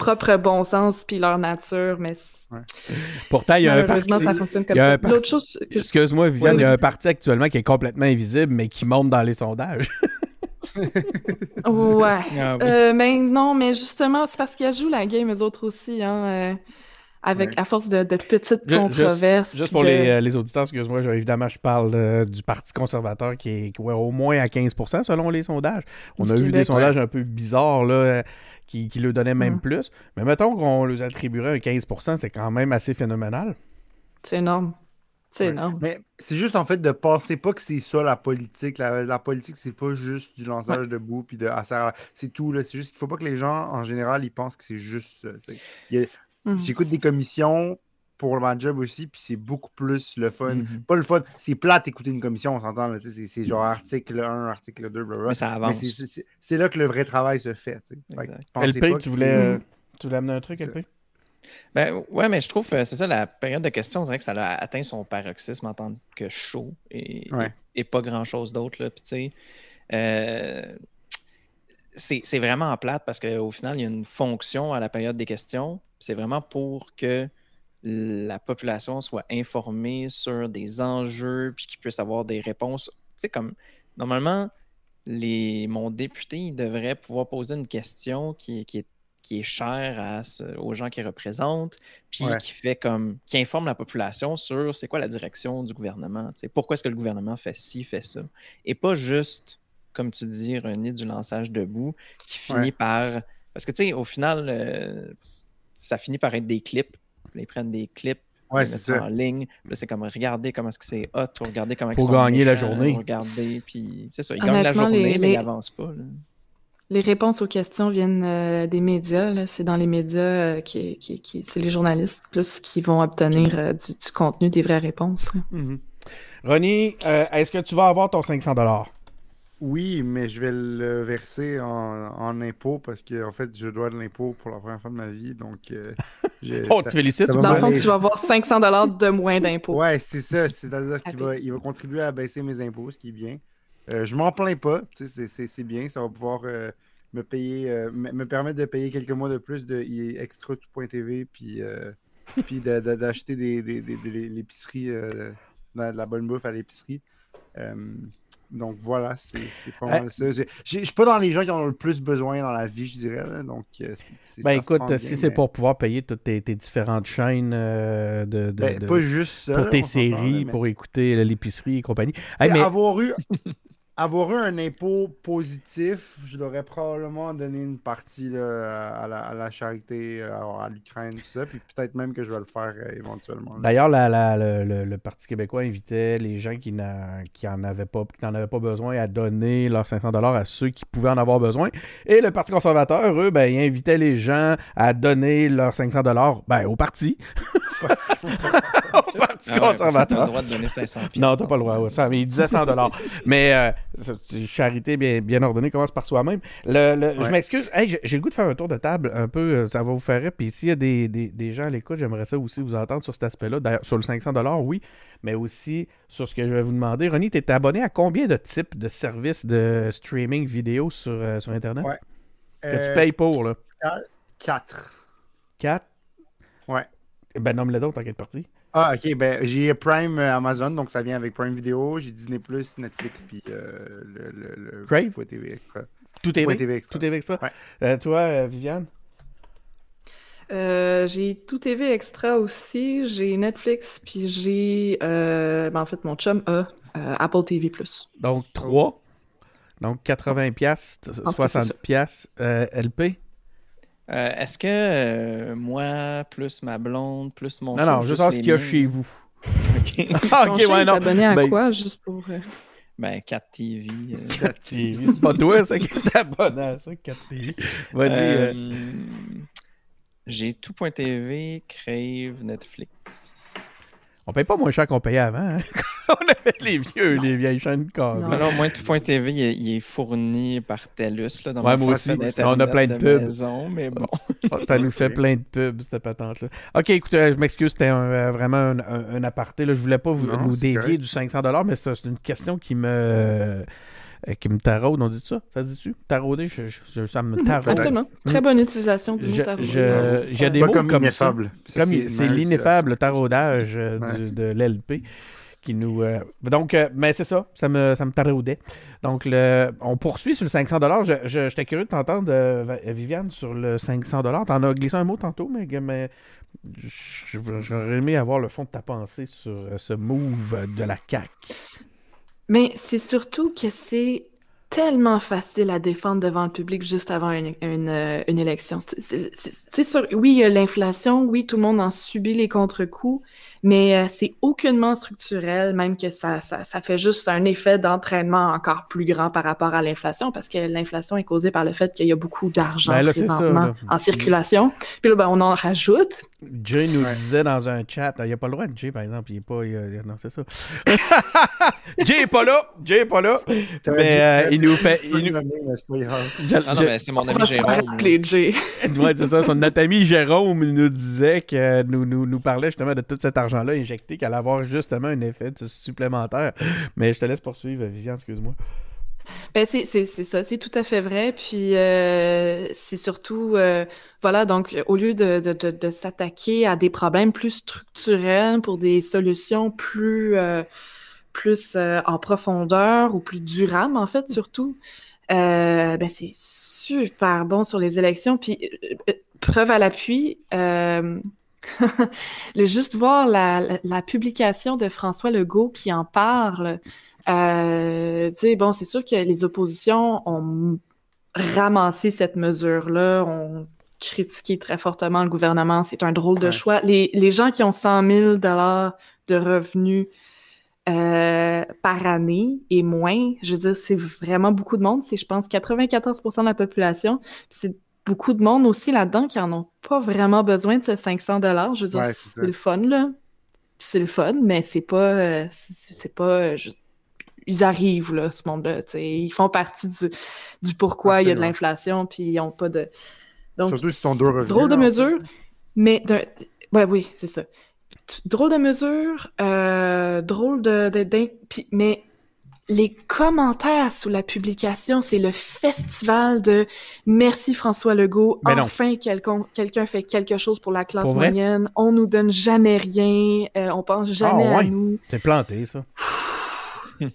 propre bon sens puis leur nature, mais Pourtant, il y a un malheureusement, parti. ça fonctionne comme il y a ça. un parti- L'autre chose que Excuse-moi, Viviane, il y a un parti actuellement qui est complètement invisible, mais qui monte dans les sondages. (laughs) Ouais. Ah oui. Euh, mais non, mais justement, c'est parce qu'ils jouent la game, eux autres aussi, hein, euh, avec Ouais. à force de, de petites controverses. Juste, pour de- les, euh, les auditeurs, excuse-moi, évidemment, je parle euh, du Parti conservateur qui est ouais, au moins à 15% selon les sondages. On Du a eu des sondages un peu bizarres là, qui, qui le donnaient même Mm. plus. Mais mettons qu'on leur attribuerait un 15% c'est quand même assez phénoménal. C'est énorme. C'est Ouais. énorme. Mais c'est juste en fait de penser pas que c'est ça la politique. La, la politique, c'est pas juste du lançage de boue puis de ah, ça- C'est tout. là. C'est juste qu'il faut pas que les gens, en général, ils pensent que c'est juste ça. Mhm. J'écoute des commissions pour ma job aussi, puis c'est beaucoup plus le fun. Mhm. Pas le fun, c'est plate écouter une commission, on s'entend. C'est c'est genre article 1, article 2, blablabla. Mais ça avance. c'est- c'est c'est- c'est là que le vrai travail se fait. que LP, pas tu voulais, euh, tu voulais amener un truc. LP? Ben ouais, mais je trouve, euh, c'est ça, la période de questions, c'est vrai que ça a atteint son paroxysme en tant que show et, Ouais. et, et pas grand-chose d'autre. là. Puis tu sais, euh, c'est c'est vraiment plate parce qu'au final, il y a une fonction à la période des questions. C'est vraiment pour que la population soit informée sur des enjeux puis qu'ils puissent avoir des réponses. Tu sais, comme normalement, les, mon député il devrait pouvoir poser une question qui, qui est qui est à ce- aux gens qu'ils représentent, puis Ouais. qui fait comme qui informe la population sur c'est quoi la direction du gouvernement, tu sais, pourquoi est-ce que le gouvernement fait ci, fait ça, et pas juste, comme tu dis, René, du lançage debout qui finit Ouais. par parce que tu sais, au final, euh, ça finit par être des clips. Ils prennent des clips, Ouais, ils ça en ligne. Là, c'est comme regardez comment est-ce que c'est hot, ou regardez comment Faut ils sont gagner la journée. Regardez, puis c'est ça. Ils gagnent la journée, les- mais les- ils n'avancent pas. là. Les réponses aux questions viennent euh, des médias. C'est dans les médias euh, qui, qui, qui- c'est les journalistes plus qui vont obtenir euh, du, du contenu, des vraies réponses. là. Mhm. Ronnie, euh, est-ce que tu vas avoir ton 500 Oui, mais je vais le verser en, en impôt parce que en fait, je dois de l'impôt pour la première fois de ma vie. Donc, euh, je- On ça- te félicite. Dans le fond, tu vas avoir 500 de moins d'impôts. Ouais, c'est ça. C'est-à-dire qu'il va, il va contribuer à baisser mes impôts, ce qui est bien. Euh, je m'en plains pas. tu sais, C'est c'est- c'est bien. Ça va pouvoir euh, me payer, euh, me me permettre de payer quelques mois de plus de extra tout.tv puis, euh, puis de- de- d'acheter des, des, des- des- l'épicerie, euh, de la de la bonne bouffe à l'épicerie. Euh, donc voilà, c'est pas Euh, mal ça. Je suis pas dans les gens qui en ont le plus besoin dans la vie, je dirais. là, donc, euh, Ben écoute, bien, si c'est pour pouvoir payer toutes tes, tes différentes chaînes euh, de, de- Ben, de- pas juste ça. pour tes séries, mais- pour écouter l'épicerie et compagnie. Hey, mais avoir, eu, avoir eu un impôt positif, je l'aurais probablement donné une partie à, la, charité, euh, à, l'Ukraine, tout ça. Puis peut-être même que je vais le faire euh, éventuellement. D'ailleurs, le, Parti québécois invitait les gens qui n'a- qui en avaient pas, qui n'en avaient pas besoin à donner leurs 500 dollars à ceux qui pouvaient en avoir besoin. Et le Parti conservateur, eux, ben, ils invitaient les gens à donner leurs 500 dollars ben, au parti. (laughs) au Parti Ah ouais, que t'as conservateur. le droit de donner 500 (laughs) piastres. Non, t'as pas le droit. ouais, ça, mais il disait 100 dollars. mais euh, charité bien, bien ordonnée commence par soi-même. Le, le- Je m'excuse. Hey, j'ai le goût de faire un tour de table un peu. euh, Ça va vous faire rire. Puis s'il y a des, des- des gens à l'écoute, j'aimerais ça aussi vous entendre sur cet aspect-là. D'ailleurs, sur le 500 dollars, oui, mais aussi sur ce que je vais vous demander. Ronnie, t'es abonné à combien de types de services de streaming vidéo sur, euh, sur Internet? Ouais. que Euh, tu payes pour là 4. 4 Ouais. Ben nomme-le donc, t'inquiète parti. Ah, ok. Ben, j'ai Prime euh, Amazon, donc ça vient avec Prime Video. J'ai Disney, Netflix, puis euh, le, le, le Crave? Point TV Extra. Tout. TV Extra. Tout est extra. Ouais. Euh, toi, euh, Viviane? Euh, j'ai tout TV Extra aussi, j'ai Netflix, puis j'ai, euh, ben, en fait, mon chum a euh, Apple TV+. Donc 3. Donc 80 piastres, pense que c'est 60 ça. piastres euh, LP. Euh, Est-ce que euh, moi, plus ma blonde, plus mon Non, non, je juste savoir ce qu'il y a chez vous. (laughs) Ok. Ah, (laughs) ok, ouais, non. abonné à Ben, quoi, juste pour... euh, Ben, 4 TV. euh, (laughs) C'est pas toi, ça, qui est abonné à ça, 4 TV. Vas-y. euh, euh, J'ai tout.tv, Crave, Netflix. On paye pas moins cher qu'on payait avant. hein. (laughs) on avait les vieux, les vieilles chaînes de câble. Non. Non, non, moi, tout.tv, il, est- il est fourni par TELUS là, dans Ouais, mon moi aussi. On a plein de pubs. maison, mais bon. Ça nous fait plein de pubs, cette patente-là. Ok, écoute, euh, je m'excuse, c'était un, euh, vraiment un, un- un aparté. Là. Je voulais pas vous- Non, nous c'est dévier correct. du 500$, mais ça, c'est une question qui me, qui me taraude. On dit ça? Ça se dit-tu? Tarauder? Je- je- je- ça me taraude. Absolument. Très bonne utilisation du mot Ouais, j'ai des mots comme, comme ineffable. Ça, Comme c'est l'ineffable taraudage euh, Ouais. du- de l'LP qui nous. euh, Donc, euh, mais c'est ça, ça me, ça me taraudait. Donc, le, on poursuit sur le 500 je, je, J'étais curieux de t'entendre, euh, Viviane, sur le 500 T'en as glissé un mot tantôt, mais, mais j'aurais aimé avoir le fond de ta pensée sur euh, ce move de la CAQ. Mais c'est surtout que c'est tellement facile à défendre devant le public juste avant une, une, euh, élection. C'est sûr, oui, il y a l'inflation, oui, tout le monde en subit les contre-coups, mais euh, c'est aucunement structurel, même que ça, ça, ça fait juste un effet d'entraînement encore plus grand par rapport à l'inflation, parce que l'inflation est causée par le fait qu'il y a beaucoup d'argent Ben ça, présentement là. en circulation. Puis là, ben, on en rajoute. Jay nous Ouais. disait dans un chat, il n'y a pas le droit de Jay, par exemple, il est pas. il- il- non, c'est ça. (laughs) Jay est pas là, Jay est pas là. Mais euh, il nous fait. il nous- Ah non, mais c'est mon On ami Jérôme. Jay. Ouais, c'est ça. Son, notre ami Jérôme il nous disait que nous, nous, nous parlait justement de tout cet argent-là injecté, qu'elle allait avoir justement un effet supplémentaire. Mais je te laisse poursuivre, Viviane, excuse-moi. Ben c'est ça, c'est tout à fait vrai. Puis euh, c'est surtout, euh, voilà, donc au lieu de, de, de, s'attaquer à des problèmes plus structurels pour des solutions plus, euh, plus en profondeur ou plus durables, en fait, surtout, ben, c'est super bon sur les élections. Puis, preuve à l'appui, (laughs) juste voir la, la, la, publication de François Legault qui en parle. Euh, tu sais, bon, c'est sûr que les oppositions ont ramassé cette mesure-là, ont critiqué très fortement le gouvernement. C'est un drôle de ouais. choix. Les, les gens qui ont 100 000 dollars de revenus euh, par année et moins. Je veux dire, c'est vraiment beaucoup de monde. C'est, je pense, 94% de la population. c'est beaucoup de monde aussi là-dedans qui en ont pas vraiment besoin de ces 500 dollars. Je veux dire, ouais, c'est, le fun, là. C'est le fun, mais c'est pas... Euh, c'est, pas... Je... Ils arrivent, là, ce monde-là. Ils font partie du, du pourquoi Absolument. il y a de l'inflation, puis ils ont pas de... Donc, Surtout si sont deux revenus. Drôle de mesure, mais... Ouais, oui, c'est ça drôle de mesure, euh, drôle de, de, de, mais les commentaires sous la publication, c'est le festival de merci François Legault. Mais enfin, quelqu'un quelqu fait quelque chose pour la classe pour moyenne. On nous donne jamais rien. Euh, on pense jamais ah, ouais. à nous. C'est planté, ça.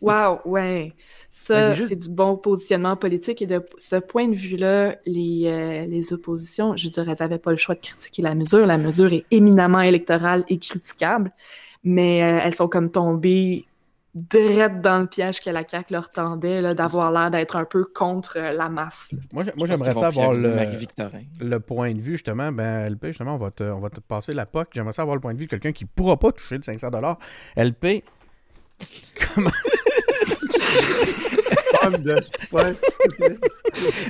wow, ouais. Ça, juste... c'est du bon positionnement politique. Et de ce point de vue-là, les, euh, les oppositions, je dirais, elles n'avaient pas le choix de critiquer la mesure. La mesure est éminemment électorale et critiquable, mais euh, elles sont comme tombées direct dans le piège que la CAQ leur tendait, d'avoir l'air d'être un peu contre la masse. Moi, moi j'aimerais savoir le, le, point de vue, justement. Ben, LP, justement, on va te, on va te passer la POC. J'aimerais savoir le point de vue de quelqu'un qui ne pourra pas toucher le 500 LP, (laughs) comment... Homme de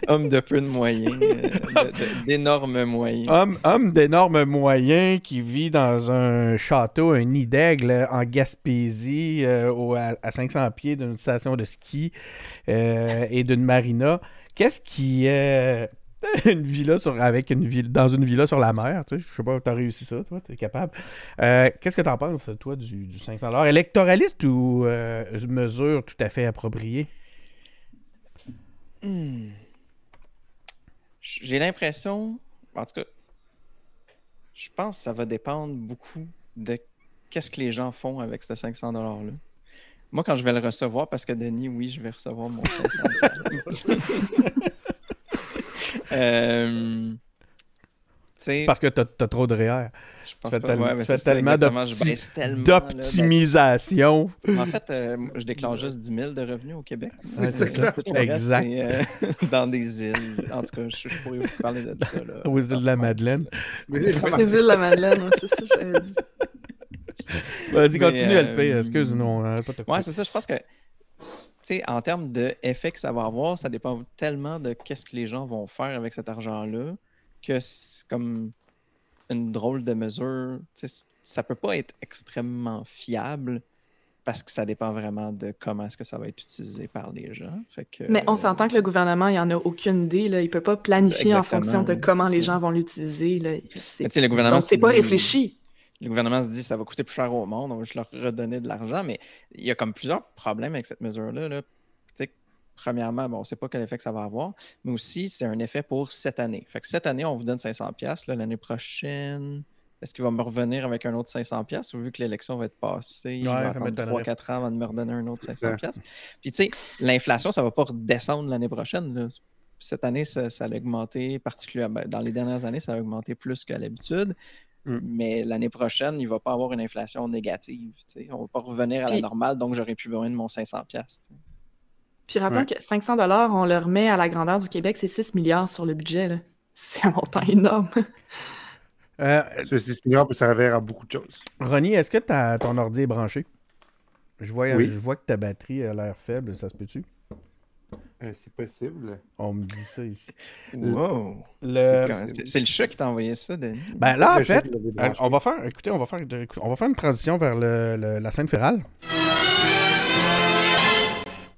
Homme de peu de moyens, euh, d'énormes moyens. Homme, homme d'énormes moyens qui vit dans un château, un nid d'aigle en Gaspésie, euh, au, à, à, 500 pieds d'une station de ski euh, et d'une marina. Qu'est-ce qui est (laughs) une villa sur, avec une ville, dans une villa sur la mer. Tu sais, je sais pas, tu as réussi ça, toi, tu es capable. Euh, Qu'est-ce que tu en penses, toi, du, du 500 Électoraliste ou euh, mesure tout à fait appropriée? Hmm. J'ai l'impression, en tout cas, je pense que ça va dépendre beaucoup de qu'est-ce que les gens font avec ces 500 $-là. Moi, quand je vais le recevoir, parce que Denis, oui, je vais recevoir mon 500 (laughs) euh, c'est parce que tu as, trop de REER. Je pense tu fais, ouais, tu fais tellement d'optimisation. En fait, euh, je déclare juste 10 000 de revenus au Québec. Ouais, c'est ça. Exact. Euh, (laughs) dans des îles. En tout cas, je, je, pourrais vous parler de ça. Là, aux îles de la Madeleine. Les îles de la Madeleine, c'est ça que j'avais dit. Vas-y, continue, LP. Excuse-nous. Ouais, c'est ça. Je pense que sais, en termes d'effet que ça va avoir, ça dépend tellement de qu'est-ce que les gens vont faire avec cet argent-là que c'est comme une drôle de mesure. Ça peut pas être extrêmement fiable parce que ça dépend vraiment de comment est-ce que ça va être utilisé par les gens. Fait que, Mais on s'entend que le gouvernement, il en a aucune idée. Là. Il peut pas planifier en fonction de comment les gens vont l'utiliser. Le gouvernement, c'est pas dit... réfléchi le gouvernement se dit ça va coûter plus cher au monde, on va juste leur redonner de l'argent, mais il y a comme plusieurs problèmes avec cette mesure-là. Là. Premièrement, bon, on ne sait pas quel effet que ça va avoir, mais aussi c'est un effet pour cette année. Fait que cette année, on vous donne 500$. L'année prochaine, est-ce qu'il va me revenir avec un autre 500$ ou vu que l'élection va être passée, ouais, il va attendre 3-4 ans avant de me redonner un autre 500$? Puis tu sais, l'inflation, ça ne va pas redescendre l'année prochaine. Là. Cette année, ça, ça, a augmenté particulièrement. Dans les dernières années, ça a augmenté plus qu'à l'habitude. Mm. Mais l'année prochaine, il ne va pas avoir une inflation négative. T'sais. On ne va pas revenir à Puis... la normale, donc j'aurais plus besoin de mon 500$. T'sais. Puis rappelons ouais. que 500 on le remet à la grandeur du Québec, c'est 6 milliards sur le budget. (laughs) C'est un montant énorme. (laughs) euh, Ce 6 milliards peut servir à beaucoup de choses. Ronnie, est-ce que ton ordi est branché? Je vois, oui. je vois que ta batterie a l'air faible, ça se peut-tu? Euh, c'est possible. On me dit ça ici. Wow! Le... C'est le chat qui t'a envoyé ça, Denis. Ben là, en fait, on va faire, écoutez, on va faire, on va faire une transition vers le, le, la scène fédérale.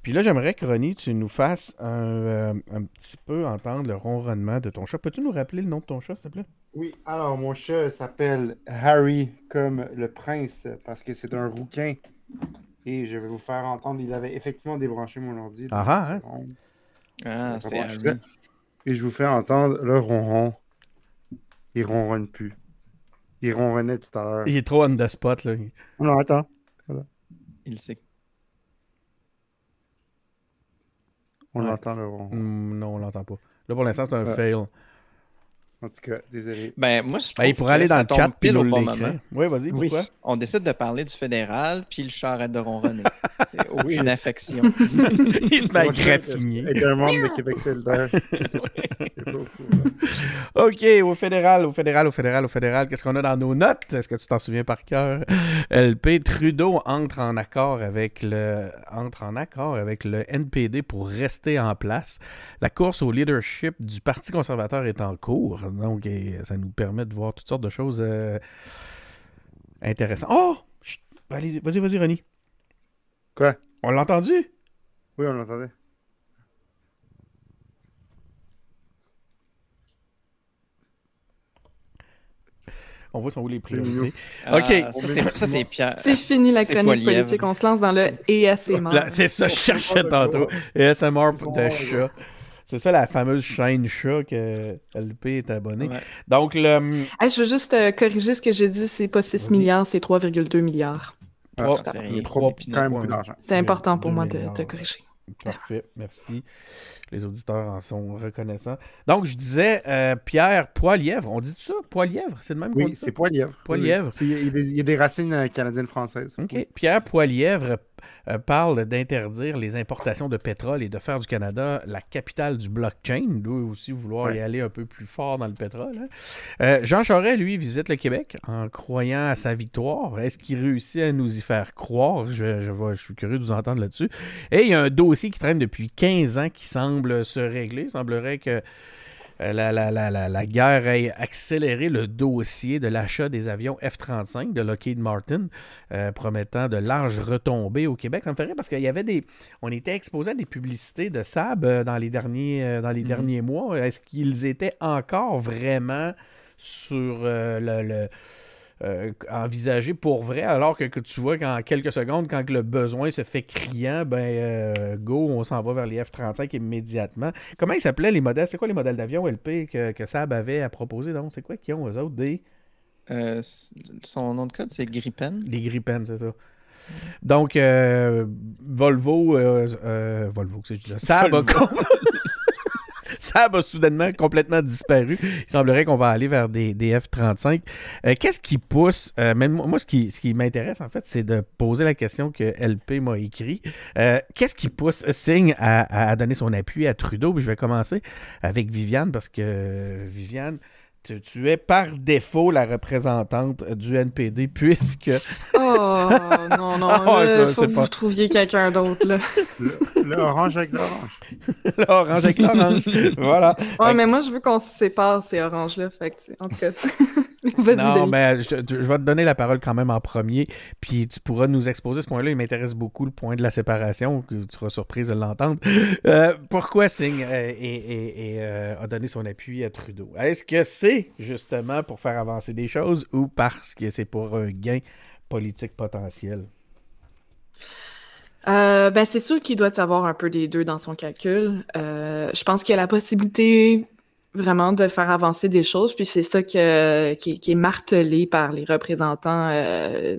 Puis là, j'aimerais que Ronnie, tu nous fasses un, euh, un, petit peu entendre le ronronnement de ton chat. Peux-tu nous rappeler le nom de ton chat, s'il te plaît? Oui, alors mon chat s'appelle Harry comme le prince parce que c'est un rouquin. Et je vais vous faire entendre, il avait effectivement débranché mon ordi. Ah ah, hein? Ah, c'est Harry. Et je vous fais entendre le ronron. Il ronronne plus. Il ronronnait tout à l'heure. Il est trop on the spot, là. Non, attends. Voilà. Il sait On Ouais. l'entend, là. on- Hmm, non, on l'entend pas. Là, pour l'instant, c'est un Ouais. fail. En tout cas, désolé. Ben, moi, je trouve Ben, il pourrait aller dans le tombe chat pile au bon moment. Oui, vas-y, Oui. pourquoi? On décide de parler du fédéral, puis le char arrête de ronronner. (laughs) C'est aucune affection. (laughs) il se met à graffiner. Être un membre de Québec solidaire. (laughs) C'est pas fou, (laughs) OK, au fédéral, au fédéral, au fédéral, au fédéral, qu'est-ce qu'on a dans nos notes? Est-ce que tu t'en souviens par cœur? LP, Trudeau entre en accord avec le entre en accord avec le NPD pour rester en place. La course au leadership du Parti conservateur est en cours, donc ça nous permet de voir toutes sortes de choses euh, intéressantes. Oh! Chut! Vas-y, vas-y, Ronnie. Quoi? On l'a entendu? Oui, on l'entendait. On voit son où les priorités. Ah, Ok. ça, c'est- Pierre. C'est fini la chronique politique. On se lance dans le. Là, C'est ça, je cherchais tantôt. ASMR de chat. C'est ça la fameuse chaîne chat que LP est abonné. Ouais. Donc, le. Hey, je veux juste euh, corriger ce que j'ai dit. C'est pas 6 Vas-y. milliards, c'est 3,2 milliards. Ah, Trois- c'est important pour 2 moi de te corriger. Parfait, merci. Les auditeurs en sont reconnaissants. Donc, je disais euh, Pierre Poilièvre. On dit ça? Poilièvre C'est le même Oui, c'est Poilièvre. Poilièvre. Il y, a des- il y a des racines euh, canadiennes-françaises. OK. Pierre Poilièvre parle d'interdire les importations de pétrole et de faire du Canada la capitale du blockchain. Doit aussi vouloir y aller un peu plus fort dans le pétrole. hein. Euh, Jean Charest, lui, visite le Québec en croyant à sa victoire. Est-ce qu'il réussit à nous y faire croire? Je, je, suis curieux de vous entendre là-dessus. Et il y a un dossier qui traîne depuis 15 ans qui semble se régler. Il semblerait que euh, la, la, la, la, la guerre ait accéléré le dossier de l'achat des avions F-35 de Lockheed Martin, euh, promettant de larges retombées au Québec. Ça me rire parce qu'il y avait des. On était exposé à des publicités de Saab euh, dans les derniers, euh, dans les Mhm. derniers mois. Est-ce qu'ils étaient encore vraiment sur euh, le. le- euh, envisagés pour vrai, alors que, que tu vois qu'en quelques secondes, quand le besoin se fait criant, ben euh, go, on s'en va vers les F-35 immédiatement. Comment ils s'appelaient les modèles? C'est quoi les modèles d'avions LP que, que Saab avait à proposer? Donc, c'est quoi qu'ils ont, eux autres? Des... Euh, son nom de code, c'est Gripen. Les Gripen, c'est ça. Donc, Volvo, Volvo, que c'est Saab a, (laughs) Saab a soudainement complètement disparu. Il semblerait qu'on va aller vers des, des F-35. Euh, Qu'est-ce qui pousse euh, moi, ce qui, m'intéresse, en fait, c'est de poser la question que LP m'a écrit. Euh, Qu'est-ce qui pousse Signe à, donner son appui à Trudeau? Je vais commencer avec Viviane, parce que Viviane, tu, tu es par défaut la représentante du NPD, puisque Oh non, non, (laughs) là, ça, faut c'est que pas- vous trouviez quelqu'un d'autre. Là. Le, le orange avec l'orange. (laughs) l'orange avec l'orange. (laughs) voilà. Ouais, mais moi, je veux qu'on se sépare, ces oranges-là. Fait que, en tout cas, (laughs) Non, mais je, je vais te donner la parole quand même en premier, puis tu pourras nous exposer ce point-là. Il m'intéresse beaucoup, le point de la séparation, que tu seras surprise de l'entendre. Euh, pourquoi Singh euh, euh, a donné son appui à Trudeau? Est-ce que c'est justement pour faire avancer des choses ou parce que c'est pour un gain politique potentiel? Euh, ben, c'est sûr qu'il doit avoir un peu des deux dans son calcul. Euh, je pense qu'il y a la possibilité vraiment de faire avancer des choses, puis c'est ça qui, qui est martelé par les représentants, euh,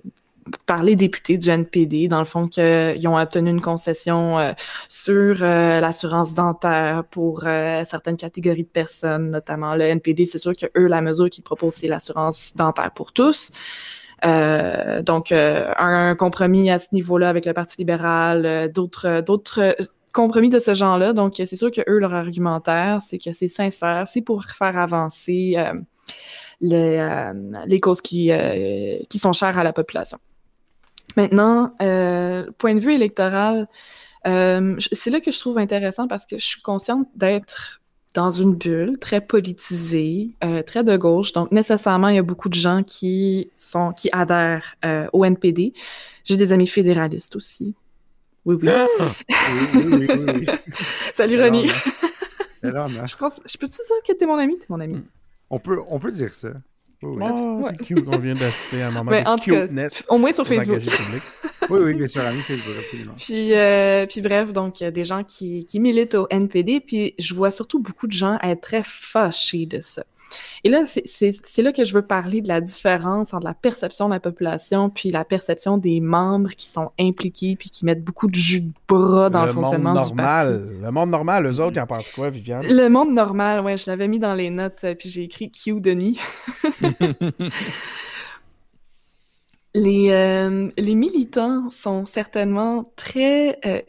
par les députés du NPD, dans le fond, qu'ils ont obtenu une concession euh, sur euh, l'assurance dentaire pour certaines catégories de personnes, notamment le NPD. C'est sûr que eux, la mesure qu'ils proposent, c'est l'assurance dentaire pour tous. Donc, euh, un compromis à ce niveau-là avec le Parti libéral, d'autres, d'autres compromis de ce genre-là. Donc, c'est sûr que eux, leur argumentaire, c'est que c'est sincère, c'est pour faire avancer euh, les, euh, les causes qui, euh, qui sont chères à la population. Maintenant, point de vue électoral, c'est là que je trouve intéressant parce que je suis consciente d'être dans une bulle très politisée, très de gauche. Donc, nécessairement, il y a beaucoup de gens qui adhèrent au NPD. J'ai des amis fédéralistes aussi. Oui, oui. Oui, oui, oui, oui, (laughs) oui. Salut, René. (laughs) Je, pense- je peux-tu dire que t'es mon ami? T'es mon ami. on, peut, on peut dire ça. Oui, oui. Oh, Ouais. c'est cute. On vient d'assister à un moment Mais de en tout cas, au moins sur Facebook. (laughs) Oui, oui, bien sûr, ami Facebook, absolument. Puis, euh, puis bref, donc, il y a des gens qui, qui militent au NPD, puis je vois surtout beaucoup de gens être très fâchés de ça. Et là, c'est- c'est c'est là que je veux parler de la différence entre la perception de la population puis la perception des membres qui sont impliqués puis qui mettent beaucoup de jus de bras dans le, monde fonctionnement du parti. normal. Le monde normal, eux autres, ils en pensent quoi, Viviane? Le monde normal, ouais, je l'avais mis dans les notes, euh, puis j'ai écrit Q Denis. (laughs) les, euh, les militants sont certainement très. euh,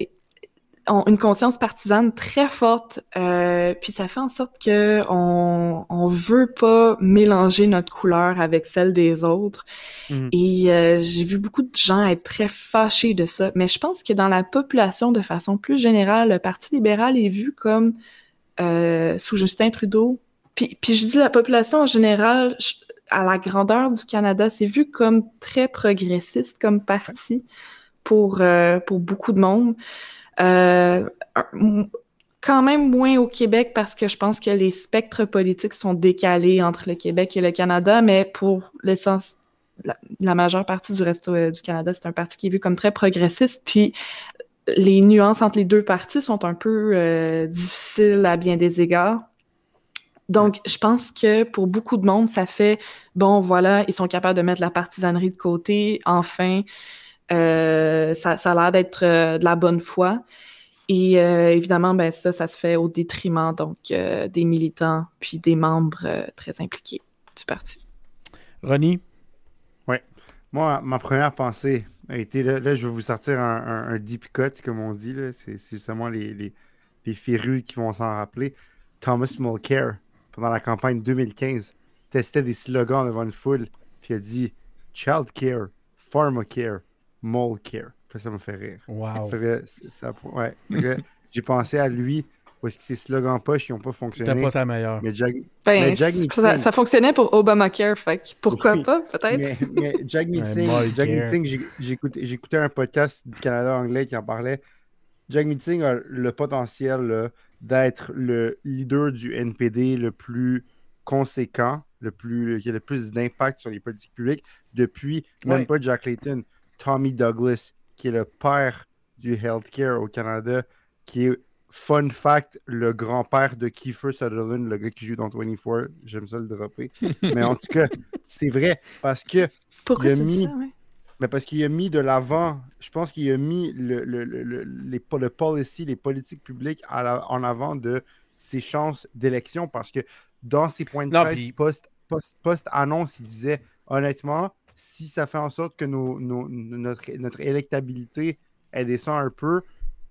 ont une conscience partisane très forte, euh, puis ça fait en sorte que on, on veut pas mélanger notre couleur avec celle des autres. Mhm. Et euh, j'ai vu beaucoup de gens être très fâchés de ça. Mais je pense que dans la population, de façon plus générale, le Parti libéral est vu comme euh, sous Justin Trudeau. Puis, puis je dis la population en général, je- à la grandeur du Canada, c'est vu comme très progressiste comme parti pour, euh, pour beaucoup de monde. Euh, quand même moins au Québec parce que je pense que les spectres politiques sont décalés entre le Québec et le Canada, mais pour l'essence, la, la majeure partie du reste euh, du Canada, c'est un parti qui est vu comme très progressiste. Puis les nuances entre les deux partis sont un peu difficiles à bien des égards. Donc, je pense que pour beaucoup de monde, ça fait bon, voilà, ils sont capables de mettre la partisanerie de côté. Enfin, euh, ça, ça a l'air d'être euh, de la bonne foi. Et euh, évidemment, ben ça, ça se fait au détriment donc euh, des militants puis des membres euh, très impliqués du parti. Ronnie? Moi, ma première pensée a été, là, là, je vais vous sortir un, un- un deep cut, comme on dit, là. C'est c'est seulement les, les, les férus qui vont s'en rappeler. Thomas Mulcair, pendant la campagne 2015, testait des slogans devant une foule, puis a dit « Child care, pharmacare, mole care ». Puis ça me fait rire. Wow. Ça- ouais. (laughs) J'ai pensé à lui, parce que ses slogans poches, ils n'ont pas C'était fonctionné. pas sa meilleure. Mais Jack, Ben, Mais Jack c'est- Nixon- ça, ça fonctionnait pour Obamacare, fait pourquoi Oui, pas, peut-être? Mais, mais Jack Meeting. Jack écouté un podcast du Canada anglais qui en parlait. Jack Meeting a le potentiel là, d'être le leader du NPD le plus conséquent, le plus, qui a le plus d'impact sur les politiques publiques depuis, même Ouais. pas Jack Layton, Tommy Douglas, qui est le père du healthcare au Canada, qui est, fun fact, le grand-père de Kiefer Sutherland, le gars qui joue dans 24. J'aime ça le dropper. (laughs) Mais en tout cas, c'est vrai, parce que Pourquoi tu dis ça, ouais? Mais parce qu'il a mis de l'avant, je pense qu'il a mis le, le, le, le- les, po- le policy, les politiques publiques à la- en avant de ses chances d'élection parce que dans ses points de presse puis- post, post, post-annonce, il disait honnêtement, si ça fait en sorte que nos, nos- notre, notre électabilité elle descend un peu,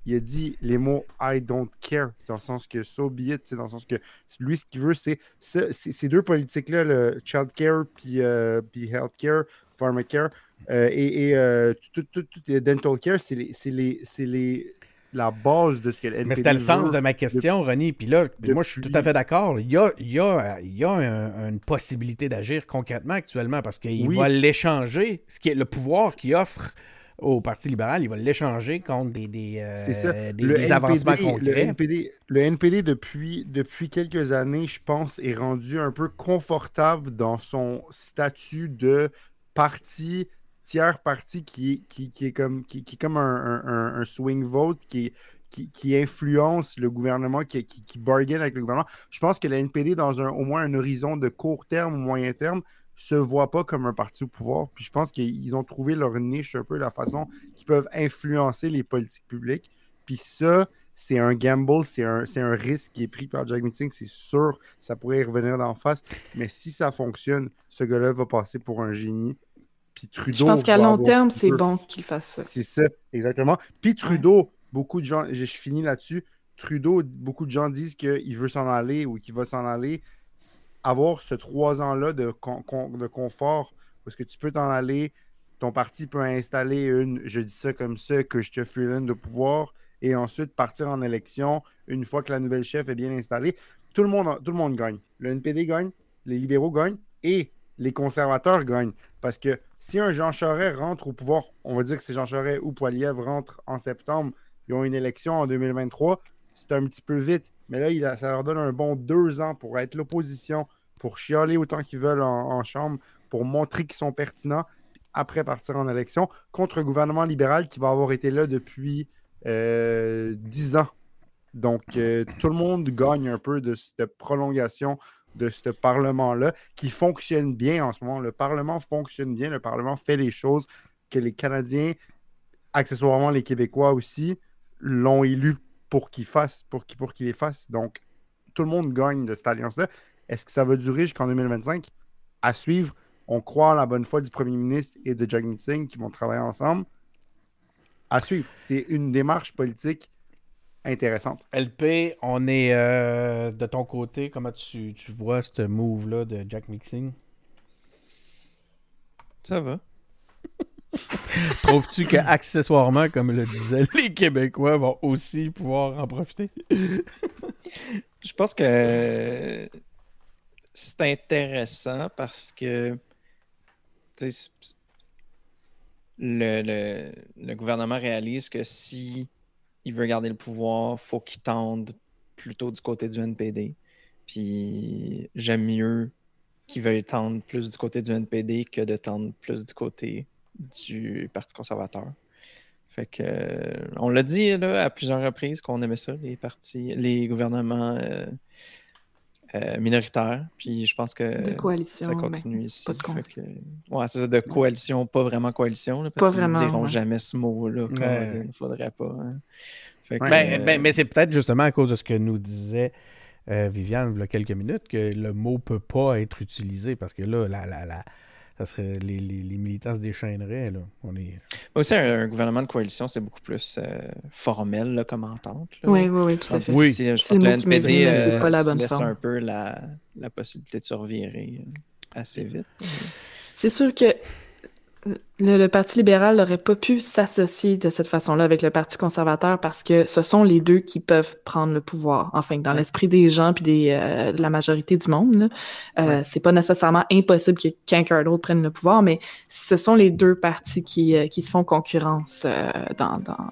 il a dit les mots I don't care, dans le sens que so be it, dans le sens que lui, ce qu'il veut, c'est ce- c'est- ces deux politiques-là, le child care puis, euh, puis health care, pharmacare, euh, et, et, euh, tout, tout, tout, tout, dental care, c'est les, c'est les, c'est les, la base de ce que Mais c'était le sens de ma question, Ronnie. Puis là, moi, je suis tout à fait d'accord. Il y a, il y a, il y a un- une possibilité d'agir concrètement actuellement parce qu'il Oui. va l'échanger, ce qui est le pouvoir qu'il offre au Parti libéral, il va l'échanger contre des, des, euh, des, avancements NPD, Le concrets. NPD, le NPD depuis, depuis quelques années, je pense, est rendu un peu confortable dans son statut de parti, tiers parti qui, est- comme, un, swing vote qui, influence le gouvernement, qui, qui, bargain avec le gouvernement. Je pense que le NPD, dans un, au moins un horizon de court terme ou moyen terme, se voit pas comme un parti au pouvoir. Puis je pense qu'ils ont trouvé leur niche un peu, la façon qu'ils peuvent influencer les politiques publiques. Puis ça, c'est un gamble, c'est un, risque qui est pris par Jack Meeting, c'est sûr, ça pourrait revenir d'en face. Mais si ça fonctionne, ce gars-là va passer pour un génie. Puis Trudeau. Je pense qu'à long terme, c'est bon qu'il fasse ça. C'est ça, exactement. Puis Trudeau, beaucoup de gens, je, finis là-dessus. Trudeau, beaucoup de gens disent qu'il veut s'en aller ou qu'il va s'en aller. Avoir ce trois ans-là de, de confort, parce que tu peux t'en aller, ton parti peut installer une, je dis ça comme ça, que je te freelance de pouvoir, et ensuite partir en élection une fois que la nouvelle chef est bien installée. Tout le monde, tout le monde gagne. Le NPD gagne, les libéraux gagnent, et les conservateurs gagnent. Parce que si un Jean Charest rentre au pouvoir, on va dire que c'est Jean Charest ou Poiliev rentre en septembre, ils ont une élection en 2023, c'est un petit peu vite. Mais là, ça leur donne un bon deux ans pour être l'opposition, pour chialer autant qu'ils veulent en, en chambre, pour montrer qu'ils sont pertinents. après partir en élection contre un gouvernement libéral qui va avoir été là depuis euh, 10 ans. Donc, euh, tout le monde gagne un peu de cette prolongation de ce Parlement-là qui fonctionne bien en ce moment. Le Parlement fonctionne bien, le Parlement fait les choses que les Canadiens, accessoirement les Québécois aussi, l'ont élu pour qu'il fasse, pour qu'il pour les fasse. Donc, tout le monde gagne de cette alliance-là. Est-ce que ça va durer jusqu'en 2025? À suivre. On croit la bonne foi du premier ministre et de Jagmeet Singh qui vont travailler ensemble. À suivre. C'est une démarche politique intéressante. LP, on est euh, de ton côté. Comment tu, tu vois ce move-là de Jack Mixing? Ça va. (laughs) Trouves-tu que accessoirement, comme le disaient (laughs) les Québécois, vont aussi pouvoir en profiter? (laughs) Je pense que c'est intéressant parce que le, le- le gouvernement réalise que si il veut garder le pouvoir, faut qu'il tende plutôt du côté du NPD. Puis j'aime mieux qu'il veuille tendre plus du côté du NPD que de tendre plus du côté du Parti conservateur. Fait que euh, on l'a dit là, à plusieurs reprises qu'on aimait ça, les partis, les gouvernements euh, euh, minoritaires. Puis je pense que De coalition. ça ben, continue ici. pas de que- ouais, c'est ça, de coalition, pas vraiment coalition. là, parce qu'ils vraiment, diront ouais. jamais ce mot-là. Ouais. Il ne faudrait pas. hein. Fait que, Ouais. Ben, euh, ben, mais c'est peut-être justement à cause de ce que nous disait euh, Viviane il y a quelques minutes que le mot peut pas être utilisé parce que là, la, la, la- ça serait, les, les, les militants se déchaîneraient. Là. On est... Aussi, un, un gouvernement de coalition, c'est beaucoup plus euh, formel là, comme entente. là. Oui, oui, oui, tout à fait. Oui. ici, je C'est pense que le NPD euh, pas la bonne laisse forme. un peu la, la possibilité de se revirer euh, assez vite. C'est sûr que le, le Parti libéral n'aurait pas pu s'associer de cette façon-là avec le Parti conservateur parce que ce sont les deux qui peuvent prendre le pouvoir. Enfin, dans l'esprit des gens puis des, euh, de la majorité du monde. Euh, c'est pas nécessairement impossible que quelqu'un d'autre prenne le pouvoir, mais ce sont les deux partis qui, euh, qui se font concurrence dans, dans-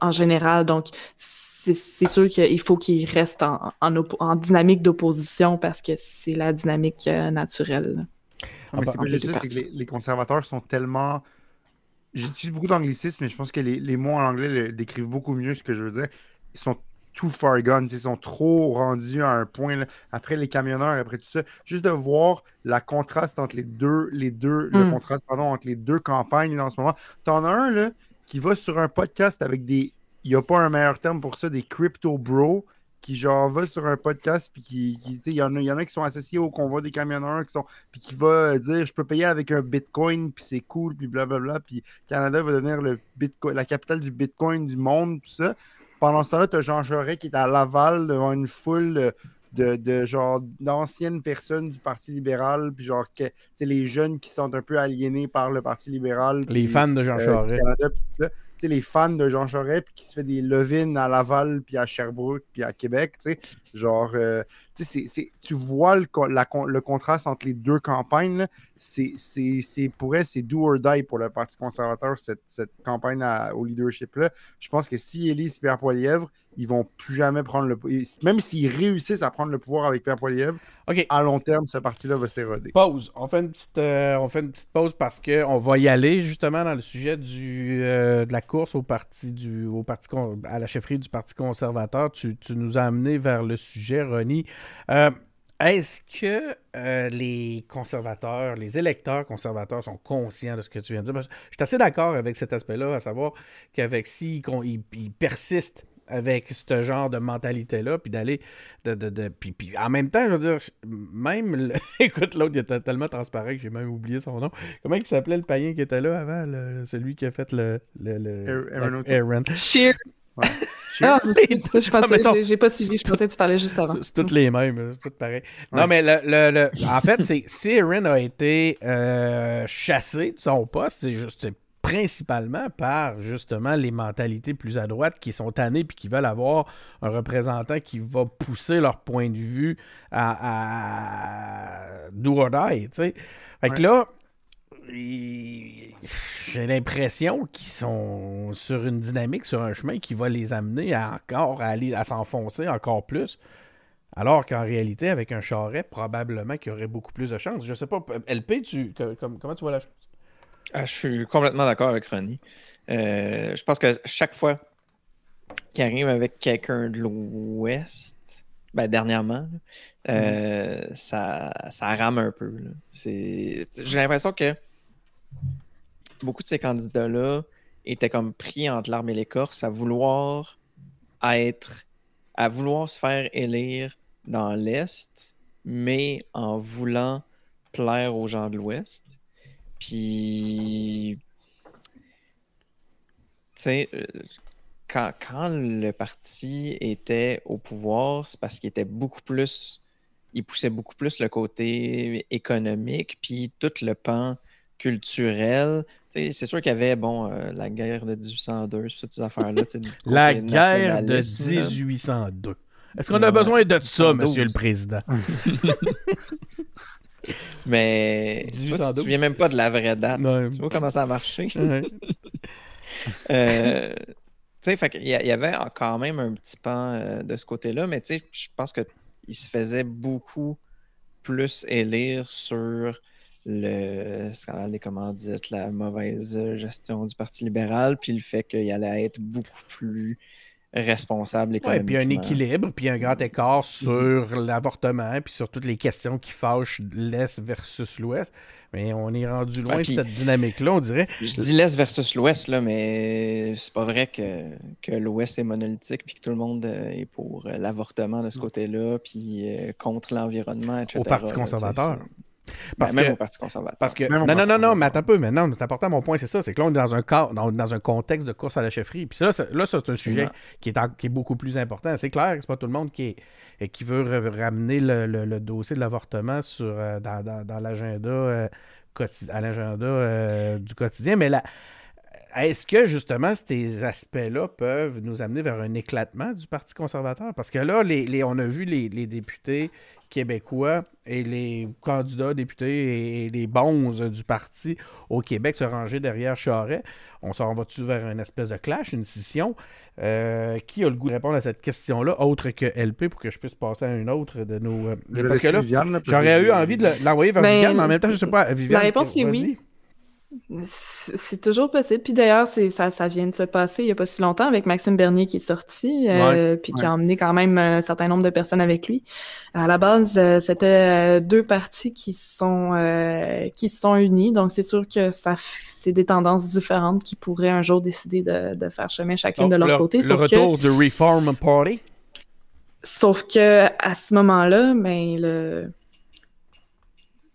en général. Donc, c'est sûr qu'il faut qu'ils restent en, en dynamique d'opposition parce que c'est la dynamique naturelle. Non, mais Ah, c'est bah, pas juste entre ça, les c'est que les, les conservateurs sont tellement. J'utilise beaucoup d'anglicisme, mais je pense que les, les mots en anglais le- décrivent beaucoup mieux ce que je veux dire. Ils sont too far gone, ils sont trop rendus à un point. là. Après les camionneurs, après tout ça, juste de voir la contraste entre les deux, les deux, le Mm. contraste pardon, entre les deux campagnes là, en ce moment. T'en as un là qui va sur un podcast avec des. Il n'y a pas un meilleur terme pour ça, des crypto bros qui genre va sur un podcast puis qui, qui tu sais, il y en a y en a qui sont associés au convoi des camionneurs qui sont puis qui va euh, dire je peux payer avec un bitcoin puis c'est cool puis blablabla puis Canada va devenir le bitcoin la capitale du bitcoin du monde tout ça. Pendant ce temps-là tu as Jean Charest qui est à Laval devant une foule de, de genre d'anciennes personnes du Parti libéral puis genre que, tu sais, les jeunes qui sont un peu aliénés par le Parti libéral Les fans de Jean euh, les fans de Jean Charest, puis qui se fait des levines à Laval, puis à Sherbrooke, puis à Québec, tu sais. Genre, euh, tu vois le, la contraste entre les deux campagnes. C'est, pour elle, c'est do or die pour le Parti conservateur, cette, cette campagne à- au leadership-là. Je pense que si élisent Pierre Poilievre, ils vont plus jamais prendre le pouvoir. Même s'ils réussissent à prendre le pouvoir avec Pierre Poilievre, à long terme, ce parti-là va s'éroder. Pause. On fait une petite, euh, on fait une petite pause parce que on va y aller justement dans le sujet du, euh, de la course au parti du, au parti con- à la chefferie du Parti conservateur. Tu, tu nous as amené vers le sujet, Ronnie. Euh, Est-ce que euh, les conservateurs, les électeurs conservateurs sont conscients de ce que tu viens de dire? Parce que Je suis assez d'accord avec cet aspect-là, à savoir qu'avec si qu'on- ils, ils persistent avec ce genre de mentalité-là, puis d'aller de, de, de- puis, puis en même temps, je veux dire, même le- (laughs) écoute, l'autre il était tellement transparent que j'ai même oublié son nom. Comment il s'appelait le païen qui était là avant, le- celui qui a fait le, le, le- Aaron. Aaron? (laughs) Ah, c'est ça, je pensais, j'ai- pas suivi, je pensais que tu parlais juste avant. C'est- C'est toutes les mêmes, c'est tout pareil. Ouais. Non, mais le, le- le- en fait, c'est si Aaron a été euh, chassé de son poste, c'est juste principalement par justement les mentalités plus à droite qui sont tannées puis qui veulent avoir un représentant qui va pousser leur point de vue à, à do or die, tu sais. Fait que Ouais. là, j'ai l'impression qu'ils sont sur une dynamique, sur un chemin qui va les amener à encore à aller à s'enfoncer encore plus. Alors qu'en réalité, avec un charret, probablement qu'il y aurait beaucoup plus de chances. Je sais pas, LP, tu, que- comme- comment tu vois la chose? Ah, je suis complètement d'accord avec Ronnie. Euh, je pense que chaque fois qu'il arrive avec quelqu'un de l'Ouest, ben, dernièrement, euh, ça, ça rame un peu. J'ai l'impression que beaucoup de ces candidats-là étaient comme pris entre l'arme et l'écorce à vouloir être, à vouloir se faire élire dans l'Est, mais en voulant plaire aux gens de l'Ouest. Puis, tu sais, euh, quand, quand le parti était au pouvoir, c'est parce qu'il était beaucoup plus, il poussait beaucoup plus le côté économique, puis tout le pan culturel. Tu sais, C'est sûr qu'il y avait, bon, euh, la guerre de 1802, toutes ces affaires-là. La guerre de nationalisme, là. 1802. Est-ce qu'on a besoin de ça, 112. monsieur le président? (laughs) Mais tu 1812. te souviens même pas de la vraie date. Tu vois comment ça a marché? (laughs) Euh, y, il y avait quand même un petit pan euh, de ce côté-là, mais tu sais, je pense qu'il se faisait beaucoup plus élire sur le scandale des commandites, la mauvaise gestion du Parti libéral, puis le fait qu'il allait être beaucoup plus responsable Ouais, économiquement. puis un équilibre, puis un grand écart sur l'avortement, puis sur toutes les questions qui fâchent l'Est versus l'Ouest. Mais on est rendu loin Ouais, de cette dynamique-là, on dirait. Je dis l'Est versus l'Ouest, là, mais c'est pas vrai que, que l'Ouest est monolithique puis que tout le monde euh, est pour euh, l'avortement de ce côté-là, puis euh, contre l'environnement, etc. Au Parti conservateur. Ben, Parce même que- au Parti conservateur. Parce que. Non, non, non, non, mais attends un peu, mais non, c'est important, mon point, c'est ça. C'est que là, on est dans un cadre, dans, dans un contexte de course à la chefferie. Puis là, ça, là, ça, c'est un sujet qui est, en- qui est beaucoup plus important. C'est clair que c'est pas tout le monde qui, est, qui veut ramener le, le- le dossier de l'avortement sur, euh, dans, dans- dans l'agenda euh, à l'agenda euh, du quotidien. Mais là, est-ce que justement ces aspects-là peuvent nous amener vers un éclatement du Parti conservateur? Parce que là, les, les- on a vu les, les députés québécois et les candidats députés et les bons du parti au Québec se ranger derrière Charest. On s'en va-tu vers une espèce de clash, une scission? Euh, qui a le goût de répondre à cette question-là, autre que LP, pour que je puisse passer à une autre de nos... euh, Je parce que là, j'aurais eu envie de le- l'envoyer vers Ben, Viviane, mais en même temps, je sais pas, Viviane... réponse est oui. C'est toujours possible. Puis d'ailleurs, ça, ça vient de se passer il n'y a pas si longtemps avec Maxime Bernier qui est sorti, euh, puis qui a emmené quand même un certain nombre de personnes avec lui. À la base, euh, c'était euh, deux partis qui sont euh, qui se sont unis, donc c'est sûr que ça c'est des tendances différentes qui pourraient un jour décider de, de faire chemin chacune Donc, de leur le, côté. le Sauf que, retour du Reform Party? sauf que à ce moment-là, ben le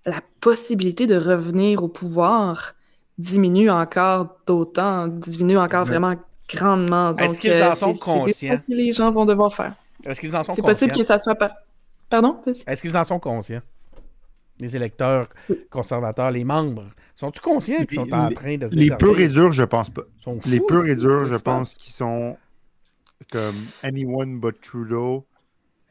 la possibilité de revenir au pouvoir diminue encore d'autant, diminue encore Exact. vraiment grandement. Est-ce qu'ils euh, en sont c'est- c'est des conscients? que les gens vont devoir faire. Est-ce qu'ils en sont C'est conscients? possible que ça soit pas. Pardon? Est-ce qu'ils en sont conscients? Les électeurs conservateurs, les membres. Sont-ils conscients qu'ils sont en Les- train de se Les purs et durs, je pense pas. Sont Les fous, purs et c'est- durs, c'est je pense qu'ils sont comme anyone but Trudeau.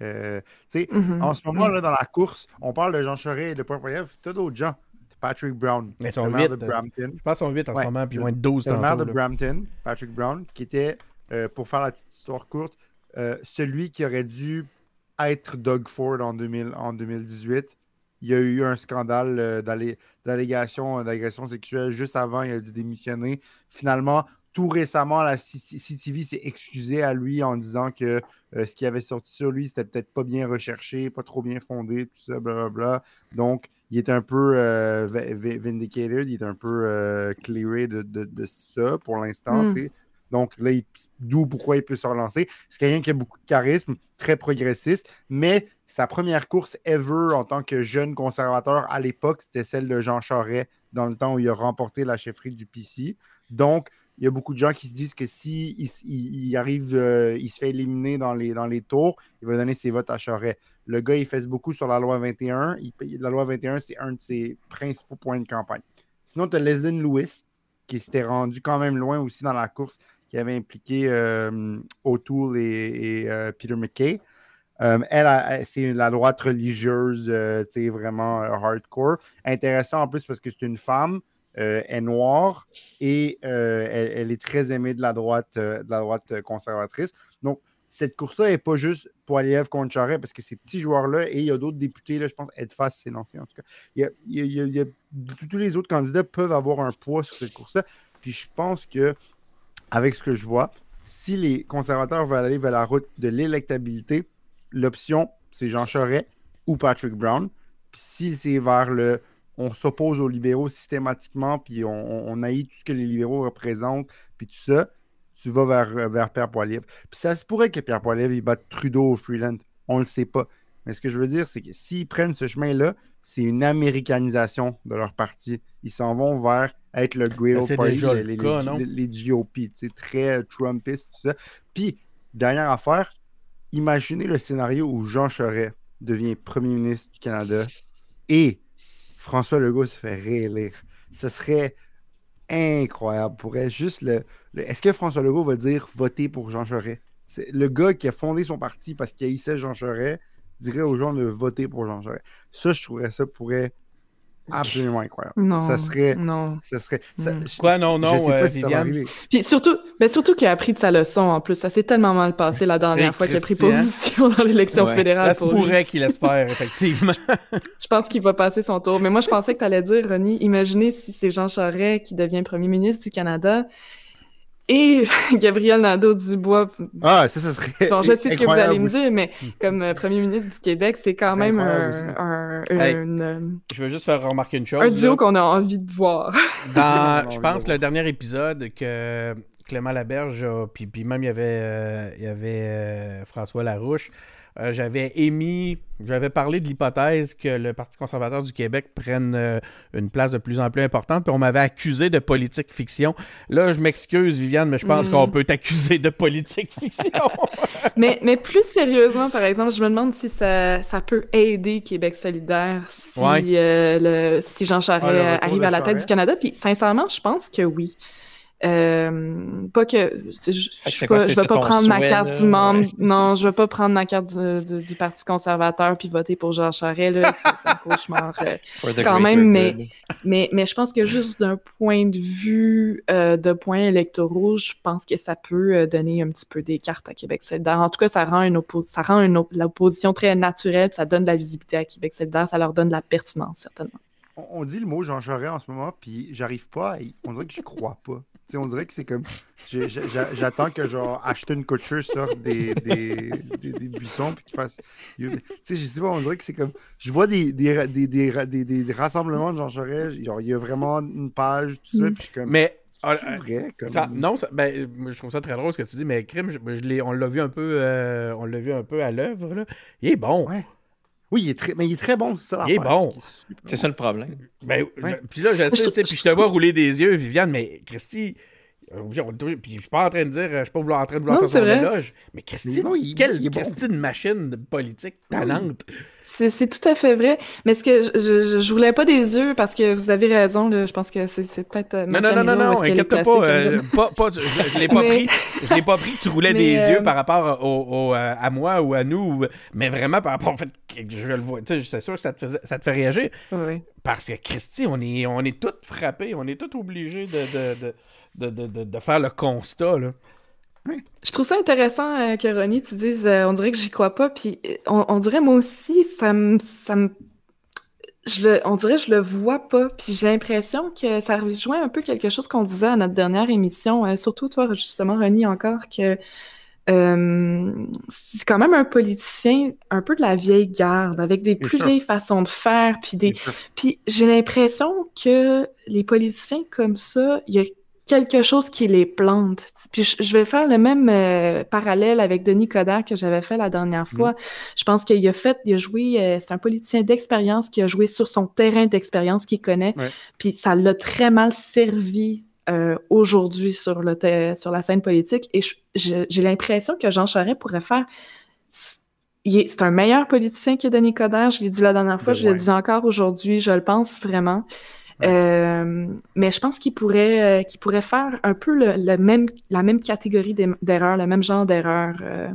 Euh, tu sais, Mhm. en ce moment, là, dans la course, on parle de Jean Charest et de Poilievre. Tu as d'autres gens. Patrick Brown, Mais ils sont le maire de huit, euh, Brampton. Je pense qu'ils sont 8 en Ouais. ce moment, puis ils vont être 12 C'est le maire de là. Brampton, Patrick Brown, qui était, euh, pour faire la petite histoire courte, euh, celui qui aurait dû être Doug Ford en, 2000 en 2018. Il y a eu un scandale euh, d'allé- d'allégation d'agression sexuelle juste avant, il a dû démissionner. Finalement, tout récemment, la CTV s'est excusé à lui en disant que euh, ce qui avait sorti sur lui, c'était peut-être pas bien recherché, pas trop bien fondé, tout ça, blablabla. Donc, il est un peu euh, vi- vi- vindicated, il est un peu euh, clearé de, de- de ça pour l'instant. Mm. sais. Donc, là, d'où pourquoi il peut se relancer. C'est quelqu'un qui a beaucoup de charisme, très progressiste, mais sa première course ever en tant que jeune conservateur à l'époque, c'était celle de Jean Charest dans le temps où il a remporté la chefferie du PC. Donc, il y a beaucoup de gens qui se disent que si il, arrive, euh, il se fait éliminer dans les, dans les tours, il va donner ses votes à Charest. Le gars, il fait beaucoup sur la loi 21. Il paye- la loi 21, c'est un de ses principaux points de campagne. Sinon, tu as Leslie Lewis, qui s'était rendu quand même loin aussi dans la course, qui avait impliqué euh, O'Toole et, euh, Peter McKay. Elle, elle, c'est la droite religieuse, vraiment hardcore. Intéressant en plus parce que c'est une femme, euh, est noire et euh, elle, est très aimée de la droite, euh, de la droite conservatrice. Donc, cette course-là n'est pas juste Poiliev contre Charret, parce que ces petits joueurs-là, et il y a d'autres députés, là, je pense, Edfast s'est lancé en tout cas. Tous les autres candidats peuvent avoir un poids sur cette course-là. Puis je pense que, avec ce que je vois, si les conservateurs veulent aller vers la route de l'électabilité, l'option, c'est Jean Charest ou Patrick Brown. Puis si c'est vers le on s'oppose aux libéraux systématiquement, puis on, on, haït tout ce que les libéraux représentent, puis tout ça, tu vas vers, vers Pierre Poilievre. Puis ça se pourrait que Pierre Poilievre il batte Trudeau au Freeland. On le sait pas. Mais ce que je veux dire, c'est que s'ils prennent ce chemin-là, c'est une américanisation de leur parti. Ils s'en vont vers être le great Ben, old party, déjà les, le cas, les- non? les- les GOP, tu sais, très Trumpiste, tout ça. Puis, dernière affaire, imaginez le scénario où Jean Charest devient premier ministre du Canada et François Legault se fait réélire. Ce serait incroyable pour elle. Juste le, Est-ce que François Legault va dire voter pour Jean Charest? Le gars qui a fondé son parti parce qu'il haïssait Jean Charest dirait aux gens de voter pour Jean Charest. Ça, je trouverais ça pourrait absolument incroyable. Non. Ça serait. Non. Ça serait. ça- Mm. je- Quoi, non, je non, sais pas euh, si ça va Viviane? arriver. Puis surtout, ben surtout qu'il a appris de sa leçon en plus. Ça s'est tellement mal passé la dernière fois qu'il a pris position dans l'élection Ouais. fédérale Ça se pour lui. pourrait qu'il laisse faire, effectivement. (laughs) Je pense qu'il va passer son tour. Mais moi, je pensais que tu allais dire, Ronnie, imaginez si c'est Jean Charest qui devient premier ministre du Canada et (laughs) Gabriel Nadeau-Dubois. Ah, ça, ça serait. Bon, je sais ce que vous allez me dire, mais comme euh, premier ministre du Québec, c'est quand C'est même un, aussi. un, Hey. une, euh, Je veux juste faire remarquer une chose. un duo là. qu'on a envie de voir. Dans, (laughs) je pense le le dernier épisode que Clément Laberge a, puis, puis même il y avait, euh, il y avait euh, François Larouche, euh, j'avais émis, j'avais parlé de l'hypothèse que le Parti conservateur du Québec prenne euh, une place de plus en plus importante, puis on m'avait accusé de politique fiction. Là, je m'excuse, Viviane, mais je pense Mm. qu'on peut t'accuser de politique fiction. (laughs) mais, mais plus sérieusement, par exemple, je me demande si ça, ça peut aider Québec solidaire si, Ouais. euh, le, si Jean Charest Ah, arrive à la tête Charest. du Canada. Puis sincèrement, je pense que oui. Euh, pas que je, c'est pas- quoi, je vais pas prendre ma carte là? du membre. Ouais. Non, je vais pas prendre ma carte du, du- du Parti conservateur puis voter pour Jean Charest. là. C'est un (laughs) cauchemar. euh, Quand même, mais- mais, mais je pense que juste d'un point de vue euh, de points électoraux, je pense que ça peut donner un petit peu des cartes à Québec solidaire. En tout cas, ça rend, une ça rend une op- l'opposition très naturelle, puis ça donne de la visibilité à Québec solidaire, ça leur donne de la pertinence, certainement. On, dit le mot Jean Charest en ce moment, puis j'arrive pas à y- On dirait que je crois pas. On dirait que c'est comme. J'attends que genre Ashton Kutcher sorte des, des, des, des buissons puis qu'il fasse. Tu sais, je sais pas, on dirait que c'est comme. Je vois des, des, des, des, ra- des- des rassemblements de Jean Charest. Genre, il y a vraiment une page, tout ça, Mm. puis je suis comme. mais euh, c'est vrai, comme. Ça- non, ça- ben, je trouve ça très drôle ce que tu dis, mais Crime, je, je l'ai- on l'a vu un peu, euh, on l'a vu un peu à l'œuvre. Il est bon. Ouais. Oui, il est très, mais il est très bon, c'est ça. Il est bon. c'est ça le problème. Ben, Ouais. je- puis là, je sais, puis je te vois rouler des yeux, Viviane, mais Christy, euh, on est obligé- puis je suis pas en train de dire, je suis pas vouloir- en train de vouloir Non, faire son éloge, mais non, il- quelle il est bon. Christy de machine politique Oui. talente. C'est c'est tout à fait vrai. Mais ce que je, je, je voulais pas des yeux parce que vous avez raison, là, je pense que c'est peut-être. euh, Non, non, non, non, non, inquiète-toi pas, euh, pas, pas, je, je l'ai pas (laughs) Mais- l'ai pas pris tu roulais Mais, des euh, yeux par rapport au, au, euh, à moi ou à nous, ou- mais vraiment par rapport au fait que je le vois, tu sais, c'est sûr que ça te, faisait- ça te fait réagir, Ouais. Parce que Christy, on est, on est tous frappés, on est tous obligés de, de, de, de, de, de- de faire le constat. Là. Je trouve ça intéressant euh, que Ronnie, tu dises, euh, on dirait que j'y crois pas, puis euh, on, on dirait moi aussi, ça me, ça me, je le, on dirait que je le vois pas, puis j'ai l'impression que ça rejoint un peu quelque chose qu'on disait à notre dernière émission, euh, surtout toi justement Ronnie encore que euh, c'est quand même un politicien un peu de la vieille garde, avec des plus vieilles façons de faire, puis des, puis j'ai l'impression que les politiciens comme ça, il y a quelque chose qui les plante. Puis je, vais faire le même euh, parallèle avec Denis Coderre que j'avais fait la dernière fois. Je pense qu'il a fait, il a joué, euh, c'est un politicien d'expérience qui a joué sur son terrain d'expérience qu'il connaît. Ouais. Puis ça l'a très mal servi euh, aujourd'hui sur, le la scène politique. Et j'ai l'impression que Jean Charest pourrait faire c'est un meilleur politicien que Denis Coderre. Je l'ai dit la dernière fois, je le loin. dis encore aujourd'hui, je le pense vraiment. Euh, mais je pense qu'il pourrait, euh, qu'il pourrait faire un peu le, le même, la même catégorie d'erreurs, le même genre d'erreurs euh,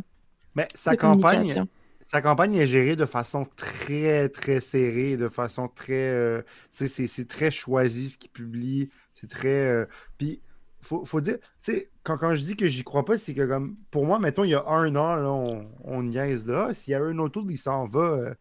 Mais sa de campagne, sa campagne est gérée de façon très, très serrée, de façon très. euh, c'est- très choisi ce qu'il publie. C'est très. Puis, faut, faut dire, tu sais, quand, quand je dis que j'y crois pas, c'est que comme pour moi, mettons, il y a un an, là, on, on niaise là. S'il y a un auto qui s'en va,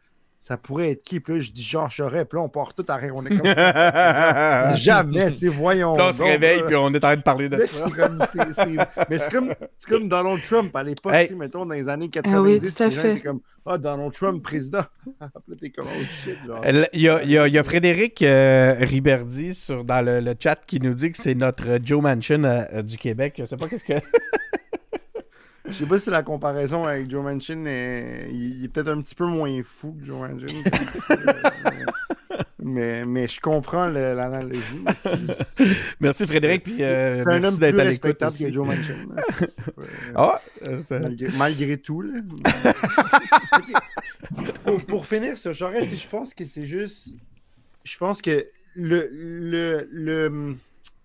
ça pourrait être qui? Puis là, je dis Jean Charest, puis là, on part tout à rire. On est comme (laughs) jamais, tu sais, voyons. Puis là, on se donc, réveille, puis on est en train de parler de Là, ça. c'est comme, c'est- c'est- Mais c'est comme, c'est comme Donald Trump à l'époque, Hey. mettons, dans les années 90. Ah oui, tout à fait. comme, ah, Donald Trump, président. (laughs) Là, t'es comme, oh shit, genre. Il y a, il y a- il y a Frédéric euh, Riberdi sur, dans le, le chat qui nous dit que c'est notre Joe Manchin euh, euh, du Québec. Je sais pas qu'est-ce que. Je sais pas si la comparaison avec Joe Manchin est, il, est peut-être un petit peu moins fou que Joe Manchin. (laughs) mais, mais je comprends l'analogie. Merci Frédéric, puis euh, C'est un homme plus d'être à l'écoute. que Joe Manchin. (laughs) Ah, euh, ça- malgré, malgré tout. Là. (laughs) Pour, pour finir sur Charest, je pense que c'est juste. Je pense que le, le, le-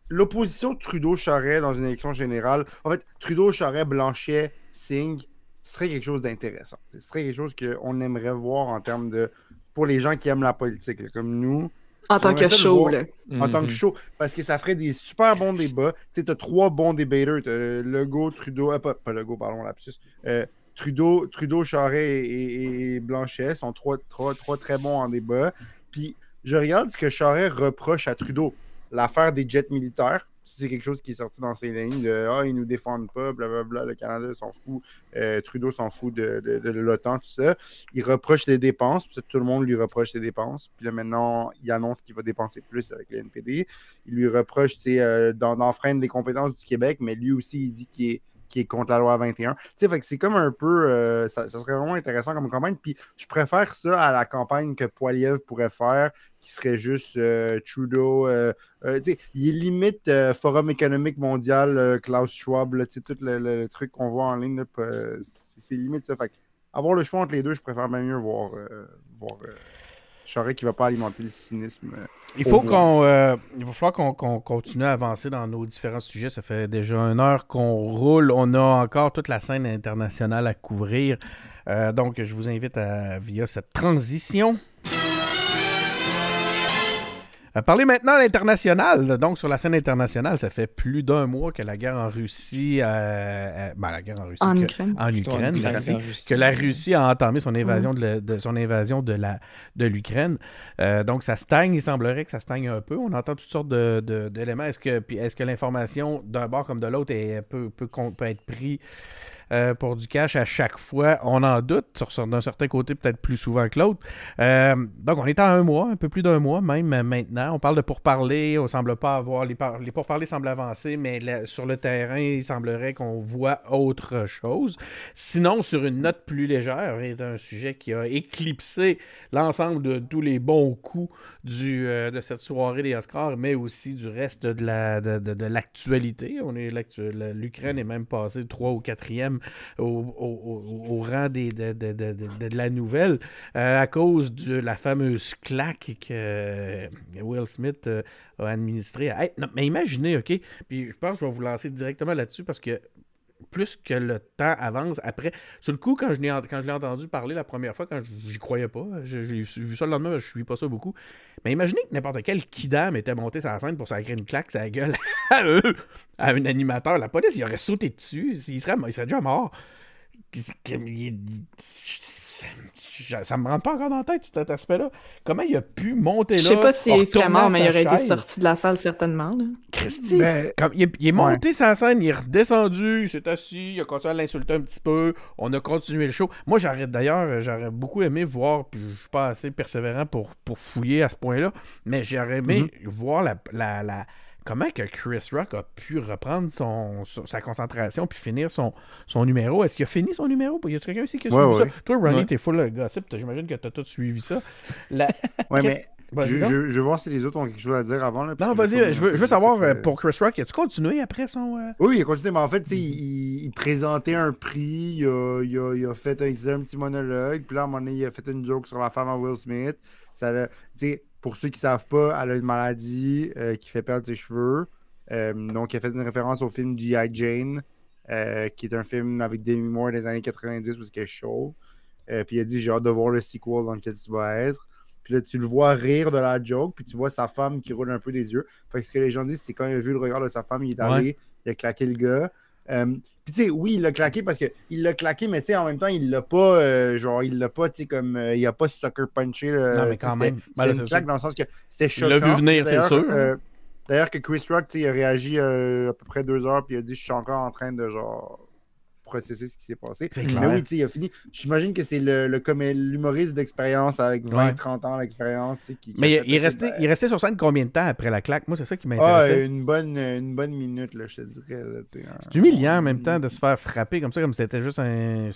l'opposition Trudeau-Charest dans une élection générale, en fait, Trudeau-Charest, Blanchet, Singh, serait quelque chose d'intéressant. Ce serait quelque chose qu'on aimerait voir en termes de. pour les gens qui aiment la politique, là, comme nous En tant que show, voir. là. en tant que Mhm. show, parce que ça ferait des super bons débats. Tu sais, t'as trois bons débatteurs. T'as Legault, Trudeau, euh, pas, pas Legault, pardon, lapsus. Euh, Trudeau, Trudeau, Charest et, et- et Blanchet sont trois, trois, trois très bons en débat. Puis je regarde ce que Charest reproche à Trudeau. L'affaire des jets militaires. C'est quelque chose qui est sorti dans ses lignes de Ah, ils nous défendent pas, blablabla, le Canada s'en fout, euh, Trudeau s'en fout de, l'OTAN, tout ça. Il reproche les dépenses, puis tout le monde lui reproche les dépenses. Puis là, maintenant, il annonce qu'il va dépenser plus avec le NPD. Il lui reproche euh, d'en- d'enfreindre les compétences du Québec, mais lui aussi, il dit qu'il est, qu'il est contre la loi 21. Tu sais, fait que c'est comme un peu. euh, ça, serait vraiment intéressant comme campagne. Puis je préfère ça à la campagne que Poiliev pourrait faire, qui serait juste euh, Trudeau. euh, il est limite Forum économique mondial, Klaus Schwab, tout le, truc qu'on voit en ligne, c'est limite ça. Fait avoir le choix entre les deux, je préfère bien mieux voir. voir euh, Charest qui va pas alimenter le cynisme. euh, Il faut qu'on, euh, il va falloir qu'on qu'on continue à avancer dans nos différents sujets. Ça fait déjà une heure qu'on roule. On a encore toute la scène internationale à couvrir. Euh, donc, je vous invite à, via cette transition. À parler maintenant à l'international. Donc, sur la scène internationale, ça fait plus d'un mois que la guerre en Russie. euh, euh, ben, la guerre en Russie. En que- Ukraine. en Ukraine, en que la Russie a entamé son invasion de, la- de- son invasion de la de l'Ukraine. Euh, donc ça stagne, il semblerait que ça stagne un peu. On entend toutes sortes de- de- d'éléments. Est-ce que puis est-ce que l'information d'un bord comme de l'autre est- peut, peut, con- peut être pris euh, pour du cash à chaque fois? On en doute, sur, d'un certain côté peut-être plus souvent que l'autre. Euh, donc on est à un mois, un peu plus d'un mois même euh, maintenant. On parle de pourparlers, on semble pas avoir les, par- les pourparlers semblent avancer, mais sur le terrain, il semblerait qu'on voit autre chose. Sinon, sur une note plus légère, est un sujet qui a éclipsé l'ensemble de tous les bons coups du, de cette soirée des Oscars, mais aussi du reste de la de, de- l'actualité. On est L'Ukraine est même passée 3 ou 4e au, rang de, de- de- de- la nouvelle euh, à cause de la fameuse claque que euh, Will Smith euh, a administrée. Mais imaginez, OK? Puis je pense que je vais vous lancer directement là-dessus parce que plus que le temps avance, après, sur le coup, quand je l'ai, quand je l'ai entendu parler la première fois, quand j'y croyais pas, j'ai vu ça le lendemain, je suis pas ça beaucoup. Mais imaginez que n'importe quel kidam était monté sur la scène pour sacrer une claque sa gueule (laughs) à eux, à un animateur. La police, il aurait sauté dessus, il serait, il serait déjà mort. Ça, ça me rentre pas encore dans la tête, cet aspect-là. Comment il a pu monter là? Je sais pas s'il retourner serait mort, mais il aurait été sorti de la salle certainement. là. Christy, Ben, comme il, est- il est monté sa scène, il est redescendu, il s'est assis, il a continué à l'insulter un petit peu, on a continué le show. Moi, j'arrête d'ailleurs, j'aurais beaucoup aimé voir, puis je suis pas assez persévérant pour, pour fouiller à ce point-là, mais j'aurais aimé voir la, la, la- comment que Chris Rock a pu reprendre son, sa concentration puis finir son, son numéro? Est-ce qu'il a fini son numéro? Y a-tu quelqu'un ici qui a Ouais, suivi ouais. ça? Toi, Ronnie, Ouais. t'es full de gossip, t'as- j'imagine que t'as tout suivi ça. La... (laughs) ouais, Qu'est-ce- mais je, je- je veux voir si les autres ont quelque chose à dire avant. Là, Non, vas-y, je veux, je veux savoir, euh, euh, pour Chris Rock, as-tu continué après son... euh, Oui, il a continué, mais en fait, sais, il, il présentait un prix, il a, il a- il a fait un, il faisait un petit monologue, puis là, à un moment donné, il a fait une joke sur la femme à Will Smith. Ça l'a- tu sais, pour ceux qui savent pas, elle a une maladie euh, qui fait perdre ses cheveux. Euh, donc, il a fait une référence au film G.I. Jane, euh, qui est un film avec Demi Moore des années 90 où c'est chaud. Euh, puis il a dit J'ai hâte de voir le sequel dans lequel tu vas être. Puis là, tu le vois rire de la joke, puis tu vois sa femme qui roule un peu des yeux. Fait que ce que les gens disent, c'est quand il a vu le regard de sa femme, il est allé, il a claqué le gars. Euh, puis tu sais, oui, il l'a claqué parce qu'il l'a claqué, mais tu sais, en même temps, il l'a pas, euh, genre, il l'a pas, tu sais, comme, euh, il a pas sucker punché. là, Non, mais quand même. C'est une claque dans le sens que c'est Il choquant. l'a vu venir, c'est sûr. euh, D'ailleurs, que Chris Rock, tu sais, il a réagi à peu près deux heures, puis il a dit Je suis encore en train de genre processer ce qui s'est passé. Mais oui, il a fini. J'imagine que c'est le, l'humoriste d'expérience avec 20, Ouais. 30 ans d'expérience. qui- qui Mais il, resté, ben, il est resté sur scène combien de temps après la claque? Moi, c'est ça qui Ah, m'intéressait. une bonne, une bonne minute, là, je te dirais. c'est humiliant en même temps de se faire frapper comme ça, comme si c'était juste un.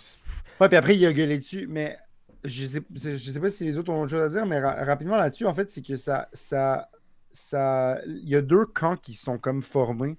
Ouais, puis après, il a gueulé dessus, mais je sais, je sais pas si les autres ont autre chose à dire, mais ra- rapidement là-dessus, en fait, c'est que ça, ça, ça, il y a deux camps qui sont comme formés.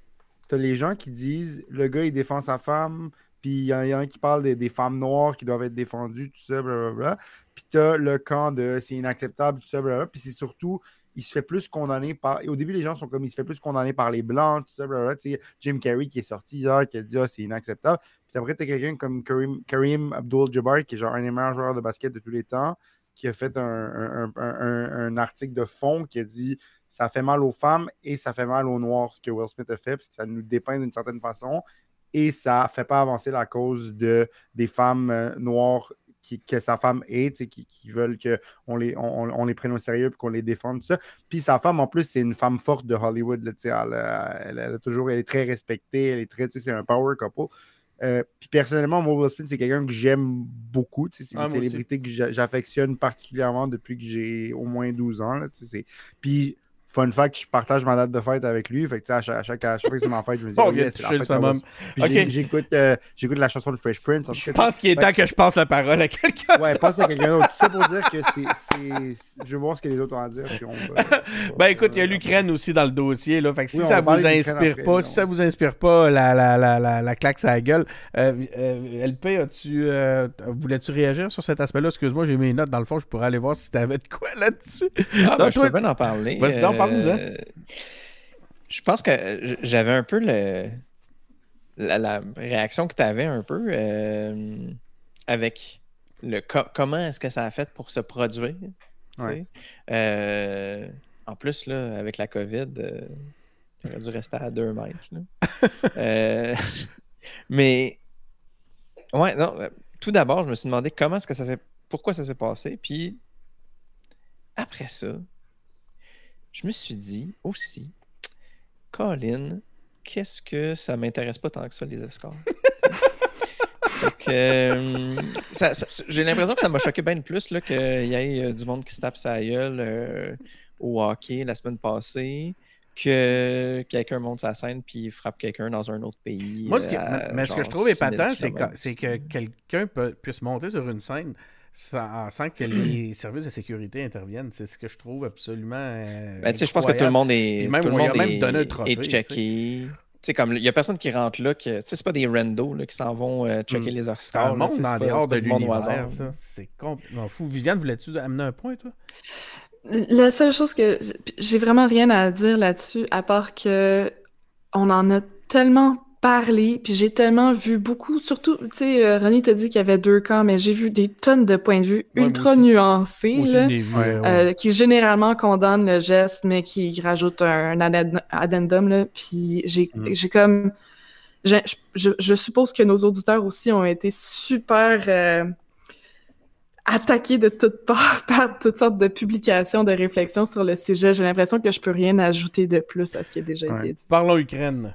T'as les gens qui disent, le gars, il défend sa femme, puis il y, en- a un qui parle des, des femmes noires qui doivent être défendues, tout ça, blablabla. Puis t'as le camp de c'est inacceptable, tout ça, blablabla. Puis c'est surtout, il se fait plus condamner par. au début, les gens sont comme, il se fait plus condamner par les blancs, tout ça, blablabla. Tu sais, Jim Carrey qui est sorti hier, qui a dit, ah, c'est inacceptable. Puis après, t'as quelqu'un comme Karim, Abdul-Jabbar, qui est genre un des meilleurs joueurs de basket de tous les temps, qui a fait un, un- un- un- un article de fond qui a dit ça fait mal aux femmes et ça fait mal aux noirs ce que Will Smith a fait, parce que ça nous dépeint d'une certaine façon et ça fait pas avancer la cause de, des femmes euh, noires qui, que sa femme est, qui, qui veulent qu'on les, on, on les prenne au sérieux et qu'on les défende, tout ça. Puis sa femme, en plus, c'est une femme forte de Hollywood. là, sais, elle, elle, elle a toujours, elle est très respectée, elle est très, c'est un power couple. Euh, puis personnellement, moi, Will Smith, c'est quelqu'un que j'aime beaucoup. C'est Ah, une aussi. célébrité que j'a- j'affectionne particulièrement depuis que j'ai au moins 12 ans. là, Puis, fun fact, je partage ma date de fête avec lui. Fait que, tu sais, à chaque, à chaque, à chaque fois que c'est ma fête, je me dis, Oh, oh, de c'est la le fête à Will summum. Smith. Puis Ok. j'ai- J'écoute euh, j'écoute la chanson de Fresh Prince. Je pense qu'il est temps que je passe la parole à quelqu'un. Ouais, passe à quelqu'un d'autre. Tout ça pour dire que c'est. Je vais voir ce que les autres ont à dire. puis on Ben écoute, il y a l'Ukraine aussi dans le dossier. Là. Fait que si Oui, ça vous inspire après, pas, non. si ça vous inspire pas la, la, la, la, la claque sur la gueule, euh, euh, LP, as-tu euh, voulais-tu réagir sur cet aspect-là? Excuse-moi, j'ai mis une note dans le fond, je pourrais aller voir si t'avais de quoi là-dessus. Ah, Non, ben, je peux bien en parler. Vas-y donc, parle-nous-en. Euh, Je pense que j'avais un peu le... la, la réaction que tu avais un peu euh, avec le co- comment est-ce que ça a fait pour se produire. Ouais. Euh, en plus, là, avec la COVID, euh, j'aurais dû rester à deux mètres. là. (laughs) (laughs) Mais, ouais, non, tout d'abord, je me suis demandé comment est-ce que ça s'est. Pourquoi ça s'est passé. Puis, après ça, je me suis dit aussi, Colin, qu'est-ce que ça m'intéresse pas tant que ça, les (laughs) que, euh, j'ai l'impression que ça m'a choqué bien plus là, qu'il y ait euh, du monde qui se tape sa gueule euh, au hockey la semaine passée, que quelqu'un monte sa scène puis frappe quelqu'un dans un autre pays. Moi, ce que, mais ce que je trouve 6000 épatant, c'est que, que quelqu'un peut- puisse monter sur une scène sans, sans que les (clears throat) services de sécurité interviennent. C'est ce que je trouve absolument. euh, Ben, tu sais, je pense que tout le monde est, même, tout le a monde même donné un trophée, est tu sais. checké. Tu sais, comme il y a personne qui rentre là, que, c'est pas des randos là, qui s'en vont euh, checker Mm. les un là, monde c'est pas- dehors de l'univers, ça. C'est complètement fou. Viviane, voulais-tu amener un point, toi? La seule chose que j'ai vraiment rien à dire là-dessus, à part que on en a tellement parlé, puis j'ai tellement vu beaucoup, surtout, tu sais, euh, René t'a dit qu'il y avait deux camps, mais j'ai vu des tonnes de points de vue Ouais, ultra nuancés, là, vu. Ouais. euh, ouais. qui généralement condamnent le geste, mais qui rajoutent un, addend- addendum, là, puis j'ai j'ai comme... Je, je, je suppose que nos auditeurs aussi ont été super... euh, attaqués de toutes (laughs) parts par toutes sortes de publications, de réflexions sur le sujet. J'ai l'impression que je peux rien ajouter de plus à ce qui a déjà été dit. Parlons Ukraine.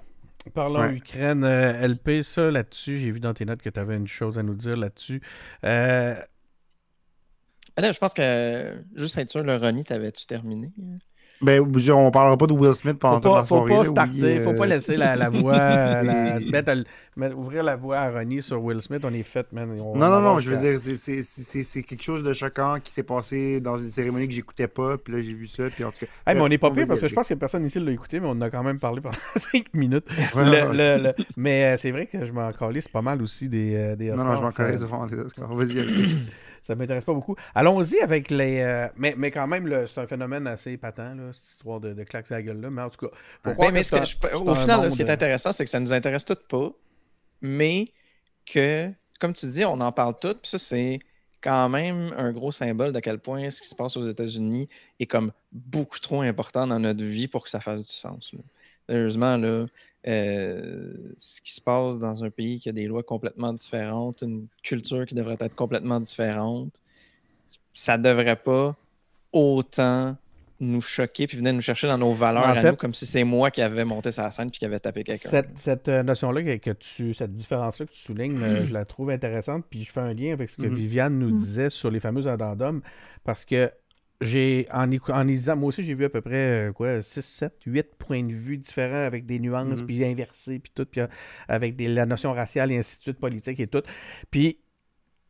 Parlons Ouais. Ukraine. Euh, LP, ça là-dessus, j'ai vu dans tes notes que tu avais une chose à nous dire là-dessus. Euh, Ah, là, je pense que, juste être sûr, le Ronnie, t'avais-tu terminé? Ben, on parlera pas de Will Smith pendant faut pas, la faut soirée. pas starter, oui, faut euh, pas laisser la, la voix, la- (laughs) mettre mettre- ouvrir la voix à Ronnie sur Will Smith. On est fait, man. On Non, non, non, je veux dire, c'est- quelque chose de choquant qui s'est passé dans une cérémonie que j'écoutais pas, puis là, j'ai vu ça, puis en tout cas... Hey, mais on est pas pire parce que je pense que personne ici l'a écouté, mais on a quand même parlé pendant (laughs) 5 minutes. Le- le- le- Mais euh, c'est vrai que je m'en calais, c'est pas mal aussi des, euh, des Non, Oscars. non, je m'en connais, c'est les Oscars. Vas-y. (clears throat) Ça m'intéresse pas beaucoup. Allons-y avec les. euh, Mais, mais quand même, le- c'est un phénomène assez épatant, là, cette histoire de, de claque sur la gueule-là. Mais en tout cas, faut Ouais, mais que que je- au final, là, ce qui est euh, intéressant, c'est que ça nous intéresse toutes pas, mais que, comme tu dis, on en parle toutes, puis ça, c'est quand même un gros symbole de quel point ce qui se passe aux États-Unis est comme beaucoup trop important dans notre vie pour que ça fasse du sens. là. Sérieusement, là, euh, ce qui se passe dans un pays qui a des lois complètement différentes, une culture qui devrait être complètement différente, ça devrait pas autant nous choquer puis venir nous chercher dans nos valeurs En à nous, comme si c'est moi qui avais monté sur la scène puis qui avait tapé quelqu'un. Cette, cette, euh, notion-là, que, que tu, cette différence-là que tu soulignes, euh, je la trouve intéressante. Puis je fais un lien avec ce que Mhm. Viviane nous Mhm. disait sur les fameux addendums. Parce que j'ai, en, en lisant, moi aussi, j'ai vu à peu près euh, quoi, 6, 7, 8 points de vue différents avec des nuances, Mhm. puis inversés, puis tout, puis euh, avec des, la notion raciale et ainsi de suite, politique et tout. Puis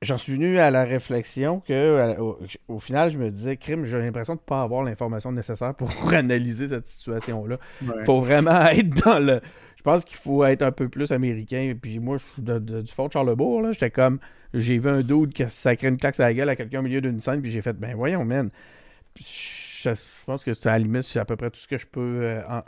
j'en suis venu à la réflexion que, euh, au, au final, je me disais, crime, j'ai l'impression de ne pas avoir l'information nécessaire pour (laughs) analyser cette situation-là. Ouais. faut vraiment (laughs) être dans le. Je pense qu'il faut être un peu plus américain. Puis moi, je suis de- de- du fort de Charlebourg, là. J'étais comme. J'ai vu un dude qui sacré une claque à la gueule à quelqu'un au milieu d'une scène, puis j'ai fait, ben voyons, man. Je, je pense que c'est à la limite, c'est à peu près tout ce que je peux. euh, en-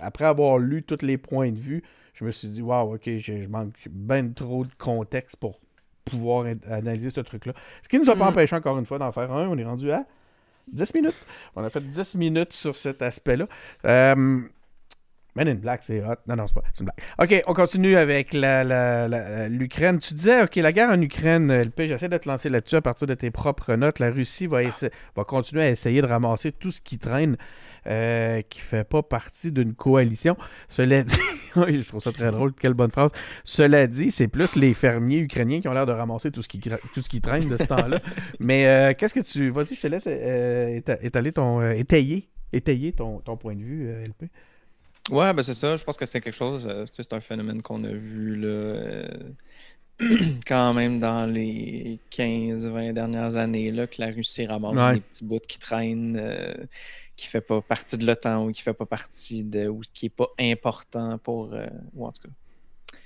après avoir lu tous les points de vue, je me suis dit, waouh, ok, je, je manque bien trop de contexte pour pouvoir analyser ce truc-là. Ce qui nous a pas Mm. empêché, encore une fois, d'en faire un. On est rendu à 10 minutes. On a fait 10 minutes sur cet aspect-là. Euh, Men in Black, c'est hot. Non, non, c'est pas. C'est une blague. OK, on continue avec la- la- la- l'Ukraine. Tu disais, OK, la guerre en Ukraine, LP, j'essaie de te lancer là-dessus à partir de tes propres notes. La Russie va, essa- va continuer à essayer de ramasser tout ce qui traîne, euh, qui fait pas partie d'une coalition. Cela dit, (laughs) je trouve ça très drôle, quelle bonne phrase. Cela dit, c'est plus les fermiers ukrainiens qui ont l'air de ramasser tout ce qui, gra- tout ce qui traîne de ce temps-là. (laughs) Mais euh, qu'est-ce que tu. Vas-y, je te laisse euh, éta- étaler ton. euh, étayer, étayer ton, ton point de vue, euh, LP. Ouais, ben c'est ça. Je pense que c'est quelque chose. euh, c'est un phénomène qu'on a vu là, euh, (clears throat) quand même dans les 15-20 dernières années là, que la Russie ramasse Ouais. des petits bouts qui traînent, euh, qui fait pas partie de l'OTAN ou qui fait pas partie de. ou qui est pas important pour. ou en tout cas.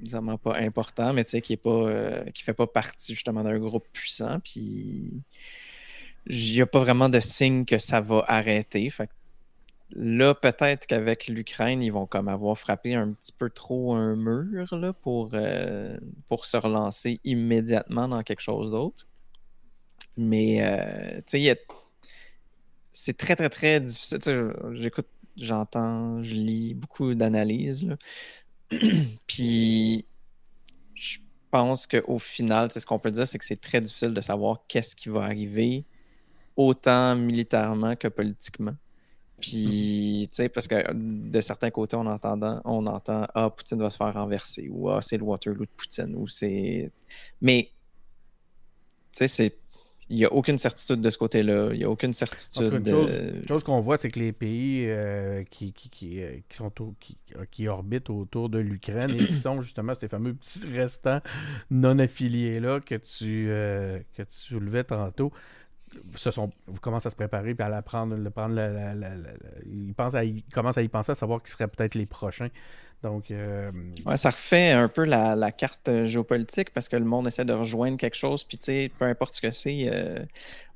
Évidemment pas important, mais tu sais, qui est pas. qui fait pas partie justement d'un groupe puissant. Puis. Il n'y a pas vraiment de signe que ça va arrêter. Fait que Là, peut-être qu'avec l'Ukraine, ils vont comme avoir frappé un petit peu trop un mur euh, pour se relancer immédiatement dans quelque chose d'autre. Mais, euh, c'est très, très, très difficile. J'écoute, j'entends, je lis beaucoup d'analyses. (clears throat) Puis, je pense qu'au final, ce qu'on peut dire, c'est que c'est très difficile de savoir qu'est-ce qui va arriver, autant militairement que politiquement. Puis, tu sais, parce que de certains côtés, on, entendant, on entend Ah, Poutine va se faire renverser, ou Ah, c'est le Waterloo de Poutine, ou c'est. Mais, tu sais, c'est. Il n'y a aucune certitude de ce côté-là. Il n'y a aucune certitude. une de- chose, une chose qu'on voit, c'est que les pays euh, qui, qui, qui, euh, qui sont au- qui, qui orbitent autour de l'Ukraine et qui sont justement ces fameux petits restants non affiliés là que tu euh, que tu soulevais tantôt, se sont commencent à se préparer puis à la prendre, le prendre la- la- la- ils à commencent à y penser à savoir qui seraient peut-être les prochains. Donc euh, Ouais, ça refait un peu la, la carte géopolitique parce que le monde essaie de rejoindre quelque chose, puis tu sais, peu importe ce que c'est, euh,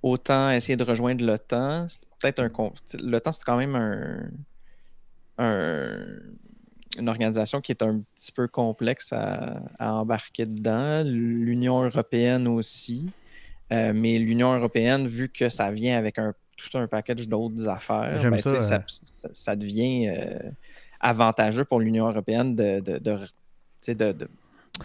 autant essayer de rejoindre l'OTAN, c'est peut-être un. L'OTAN, c'est quand même un, un- une organisation qui est un petit peu complexe à embarquer dedans. L'Union européenne aussi. Euh, mais l'Union européenne, vu que ça vient avec un, tout un package d'autres affaires, ben, ça, ça, euh. ça- ça devient euh, avantageux pour l'Union européenne de,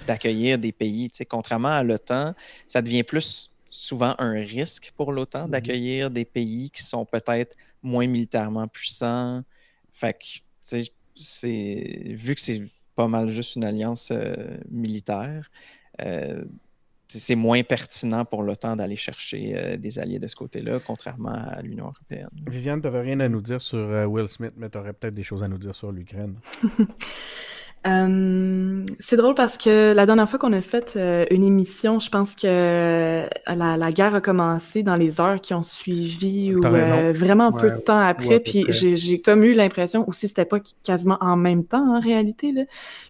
d'accueillir des pays. Contrairement à l'OTAN, ça devient plus souvent un risque pour l'OTAN Mhm. d'accueillir des pays qui sont peut-être moins militairement puissants. Fait que, c'est, vu que c'est pas mal juste une alliance euh, militaire, euh, c'est- moins pertinent pour l'OTAN d'aller chercher euh, des alliés de ce côté-là, contrairement à l'Union européenne. Viviane, tu n'avais rien à nous dire sur euh, Will Smith, mais tu aurais peut-être des choses à nous dire sur l'Ukraine. (laughs) Euh, c'est drôle parce que la dernière fois qu'on a fait euh, une émission, je pense que euh, la, la guerre a commencé dans les heures qui ont suivi ou euh, vraiment peu Ouais, de temps après. puis j'ai comme eu l'impression aussi c'était pas quasiment en même temps en réalité là.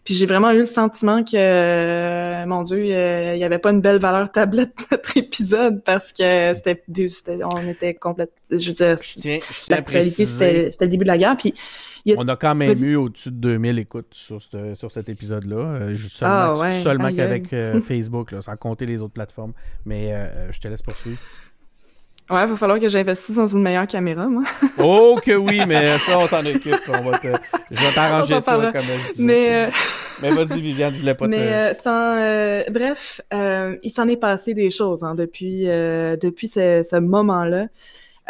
Puis j'ai vraiment eu le sentiment que euh, mon Dieu, euh, il y avait pas une belle valeur tablette notre (laughs) épisode parce que c'était- on était complètement je veux dire l'actualité c'était le début de la guerre puis a- On a quand même eu au-dessus de 2000 écoutes sur, ce- sur cet épisode-là. euh, juste seulement Ah ouais, seulement qu'avec euh, (laughs) Facebook, là, sans compter les autres plateformes. Mais euh, je te laisse poursuivre. Ouais, il va falloir que j'investisse dans une meilleure caméra, moi. (laughs) oh que oui, mais ça, on s'en occupe. On va te... Je vais t'arranger ça, comme je dis. Mais, mais vas-y, Viviane, je voulais pas mais, te... Sans, euh, bref, euh, il s'en est passé des choses hein, depuis, depuis ce, ce moment-là.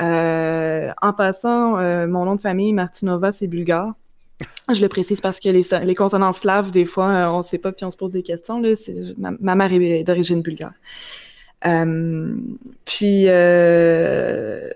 En passant, mon nom de famille, Martinova, c'est bulgare. Je le précise parce que les, les consonances slaves, des fois, on ne sait pas, puis on se pose des questions. Ma, mère est d'origine bulgare. Euh, puis, euh,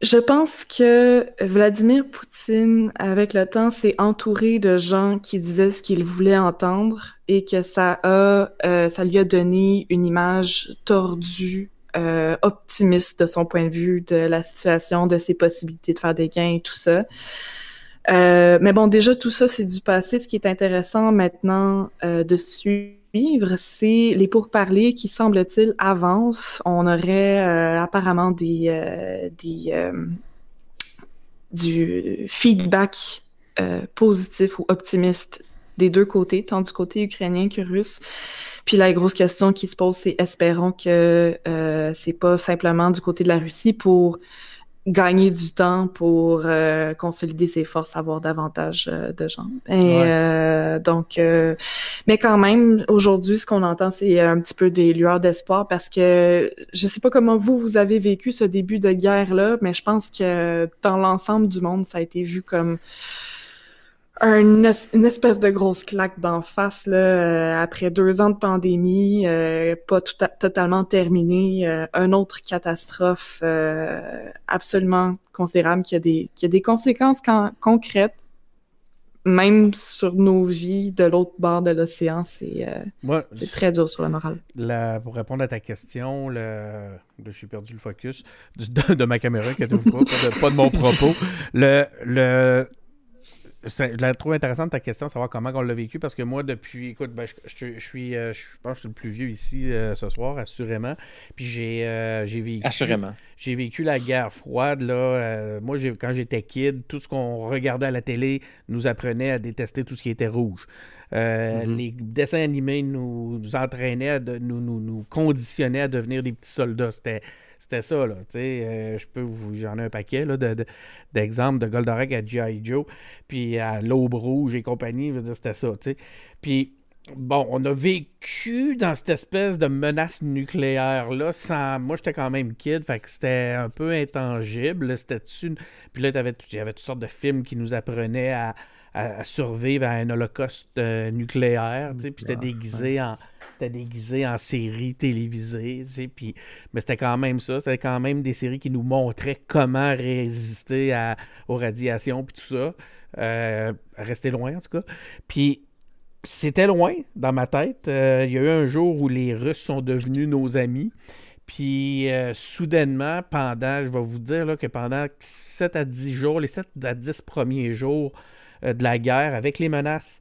je pense que Vladimir Poutine, avec le temps, s'est entouré de gens qui disaient ce qu'il voulait entendre et que ça a, euh, ça lui a donné une image tordue, euh, optimiste de son point de vue de la situation, de ses possibilités de faire des gains et tout ça. Euh, mais bon, déjà, tout ça, c'est du passé. Ce qui est intéressant maintenant euh, de suivre, c'est les pourparlers qui, semble-t-il, avancent. On aurait euh, apparemment des, euh, des euh, du feedback positif ou optimiste des deux côtés, tant du côté ukrainien que russe. Puis la grosse question qui se pose, c'est espérons que c'est pas simplement du côté de la Russie pour gagner du temps pour euh, consolider ses forces, avoir davantage euh, de gens. Et Ouais. euh, donc, euh, mais quand même, aujourd'hui, ce qu'on entend, c'est un petit peu des lueurs d'espoir parce que je sais pas comment vous vous avez vécu ce début de guerre là, mais je pense que dans l'ensemble du monde, ça a été vu comme une espèce de grosse claque d'en face là, euh, après deux ans de pandémie, euh, pas tout à- totalement terminée, euh, une autre catastrophe euh, absolument considérable qui a des qui a des conséquences quand- concrètes, même sur nos vies de l'autre bord de l'océan. C'est Moi, c'est très dur sur le moral. la- pour répondre à ta question, le... j'ai perdu le focus de, de ma caméra, qui pas, pas de, pas de mon propos. Le, le... Je la trouve intéressante ta question, savoir comment on l'a vécu, parce que moi, depuis, écoute, ben, je, je- je suis, euh, je pense que je suis le plus vieux ici euh, ce soir, assurément. Puis j'ai euh, j'ai vécu. Assurément. J'ai vécu la guerre froide. Là. Euh, moi, quand j'étais kid, tout ce qu'on regardait à la télé nous apprenait à détester tout ce qui était rouge. Mhm. Les dessins animés nous, nous entraînaient, à de- nous, nous, nous conditionnaient à devenir des petits soldats. C'était, c'était ça. Là. Tu sais, euh, je peux vous, j'en ai un paquet là, de, de- d'exemples de Goldorak à G.I. Joe, puis à l'Aube Rouge et compagnie. C'était ça. tu sais. Puis Bon, on a vécu dans cette espèce de menace nucléaire-là sans... Moi, j'étais quand même kid, fait que c'était un peu intangible. C'était une... Puis là, il y avait toutes sortes de films qui nous apprenaient à, à- survivre à un holocauste euh, nucléaire, tu sais, puis c'était Nucléaire, déguisé en... C'était déguisé en série télévisée, tu sais, puis... Mais c'était quand même ça, c'était quand même des séries qui nous montraient comment résister à, aux radiations, puis tout ça. Euh, rester loin, en tout cas. Puis c'était loin dans ma tête. Euh, il y a eu un jour où les Russes sont devenus nos amis. Puis euh, soudainement, pendant, je vais vous dire là, que pendant 7 à 10 jours, les 7 à 10 premiers jours de la guerre, avec les menaces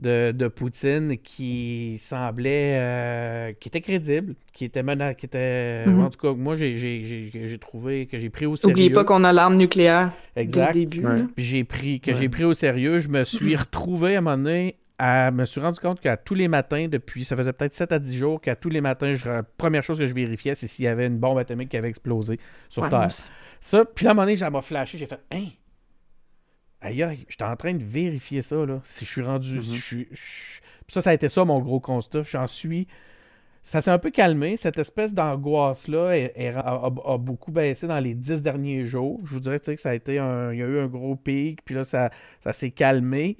de, de Poutine qui semblaient, euh, qui étaient crédibles, qui étaient mena- qui étaient, Mhm. en tout cas, moi j'ai- j'ai j'ai- j'ai trouvé que j'ai pris au sérieux. Oubliez pas qu'on a l'arme nucléaire Exact. dès le début. Ouais. j'ai pris que Ouais. j'ai pris au sérieux. Je me suis retrouvé à un moment donné à me suis rendu compte qu'à tous les matins, depuis ça faisait peut-être 7 à 10 jours, qu'à tous les matins, je, la première chose que je vérifiais, c'est s'il y avait une bombe atomique qui avait explosé sur Ouais, Terre. Ça, puis là, à un moment donné, ça m'a flashé, j'ai fait Hein? Aïe aïe, j'étais en train de vérifier ça, là. Si je suis rendu. Mhm. si je suis- je- Puis ça, ça a été ça mon gros constat. J'en suis. Ça s'est un peu calmé. Cette espèce d'angoisse-là a, beaucoup baissé dans les dix derniers jours. Je vous dirais tu sais, que ça a été un. Il y a eu un gros pic, puis là, ça, ça s'est calmé.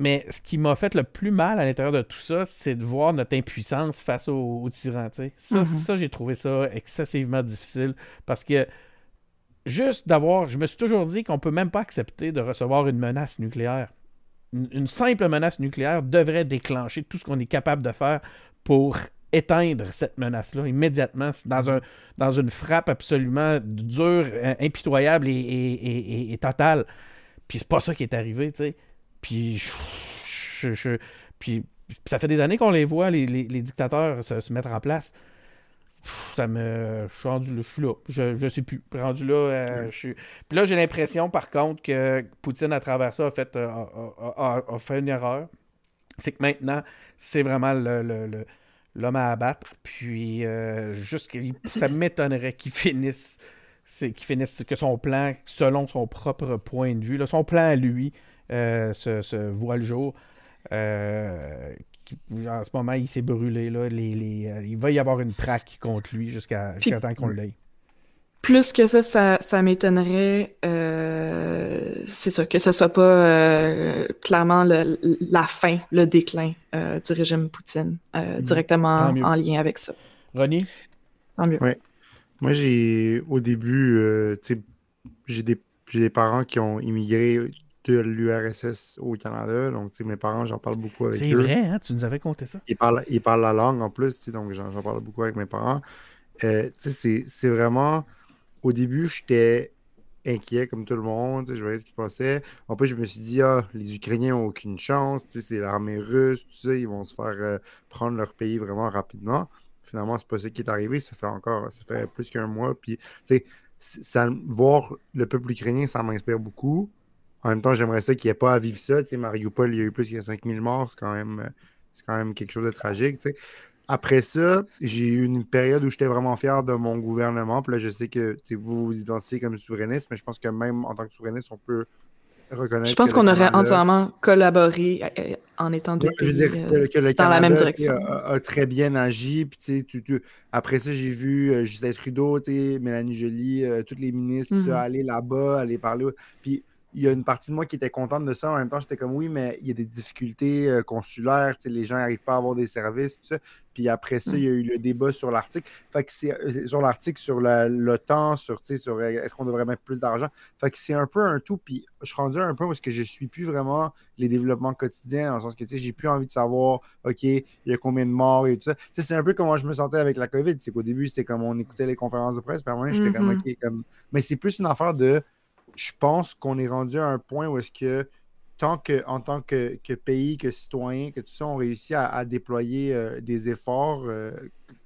Mais ce qui m'a fait le plus mal à l'intérieur de tout ça, c'est de voir notre impuissance face aux, aux tyrans. tu sais. Ça, Mhm. ça j'ai trouvé ça excessivement difficile parce que juste d'avoir. Je me suis toujours dit qu'on peut même pas accepter de recevoir une menace nucléaire. Une, simple menace nucléaire devrait déclencher tout ce qu'on est capable de faire pour éteindre cette menace-là immédiatement dans, un, dans une frappe absolument dure, impitoyable et, et- totale. Puis c'est pas ça qui est arrivé, tu sais. Puis, ça fait des années qu'on les voit, les dictateurs se, se mettre en place. Ça me. Je suis rendu là. Je suis là. Je, je sais plus. Rendu là. euh, je suis... Puis là, j'ai l'impression, par contre, que Poutine, à travers ça, a fait, euh, a, a- a- a fait une erreur. C'est que maintenant, c'est vraiment le, le- le- l'homme à abattre. Puis, euh, juste qu'il- ça m'étonnerait qu'il finisse, c'est- qu'il finisse que son plan, selon son propre point de vue, là, son plan à lui, euh, se, se voit le jour. Euh, en ce moment, il s'est brûlé. Là, les, les, euh, il va y avoir une traque contre lui jusqu'à jusqu'à temps qu'on l'ait. Plus que ça, ça, ça m'étonnerait, euh, c'est ça, que ce soit pas euh, clairement le- la fin, le déclin euh, du régime Poutine, euh, Mhm. directement en lien avec ça. Ronnie? Tant mieux. Ouais. Moi, j'ai, au début, euh, des, j'ai des parents qui ont immigré de l'URSS au Canada. Donc, tu sais, mes parents, j'en parle beaucoup avec C'est eux. vrai, hein? Tu nous avais compté ça. Ils parlent, ils parlent la langue en plus, donc j'en parle beaucoup avec mes parents. Euh, tu sais, c'est- c'est vraiment. Au début, j'étais inquiet comme tout le monde, je voyais ce qui se passait. En plus, je me suis dit, ah, les Ukrainiens n'ont aucune chance, tu sais, c'est l'armée russe, tout ça, ils vont se faire euh, prendre leur pays vraiment rapidement. Finalement, c'est pas ça qui est arrivé, ça fait encore, ça fait plus qu'un mois. Puis, tu sais, c- ça, voir le peuple ukrainien, ça m'inspire beaucoup. En même temps, j'aimerais ça qu'il n'y ait pas à vivre ça. Tu sais, Mariupol, il y a eu plus que 5000 morts, c'est quand même, euh, c'est quand même quelque chose de tragique. tu sais. Après ça, j'ai eu une période où j'étais vraiment fier de mon gouvernement. Puis là, je sais que vous vous identifiez comme souverainiste, mais je pense que même en tant que souverainiste, on peut reconnaître. Je pense qu'on aurait entièrement collaboré euh, en étant deux Ouais, je veux pays. dire euh, que, le dans la Canada même tu sais, direction. A, a très bien agi. Puis, tu sais, tu- tu- Après ça, j'ai vu euh, Justin Trudeau, Mélanie Joly, euh, tous les ministres, ça, aller là-bas, aller parler. Puis il y a une partie de moi qui était contente de ça. En même temps, j'étais comme oui, mais il y a des difficultés euh, consulaires, les gens n'arrivent pas à avoir des services, tout ça. Puis après ça, il y a eu le débat sur l'article. Fait que c'est euh, sur l'article, sur la- l'OTAN, sur, tu sais, sur euh, est-ce qu'on devrait mettre plus d'argent. Fait que c'est un peu un tout. Puis je suis rendu un peu parce que je suis plus vraiment les développements quotidiens, dans le sens que, tu sais, j'ai plus envie de savoir, OK, il y a combien de morts et tout ça. Tu sais, c'est un peu comment je me sentais avec la COVID. C'est qu'au début, c'était comme on écoutait les conférences de presse, puis à un moment, j'étais comme, Mhm. OK, comme. Mais c'est plus une affaire de. Je pense qu'on est rendu à un point où est-ce que tant que, en tant que, que pays, que citoyen, que tout ça, on réussit à, déployer euh, des efforts, euh,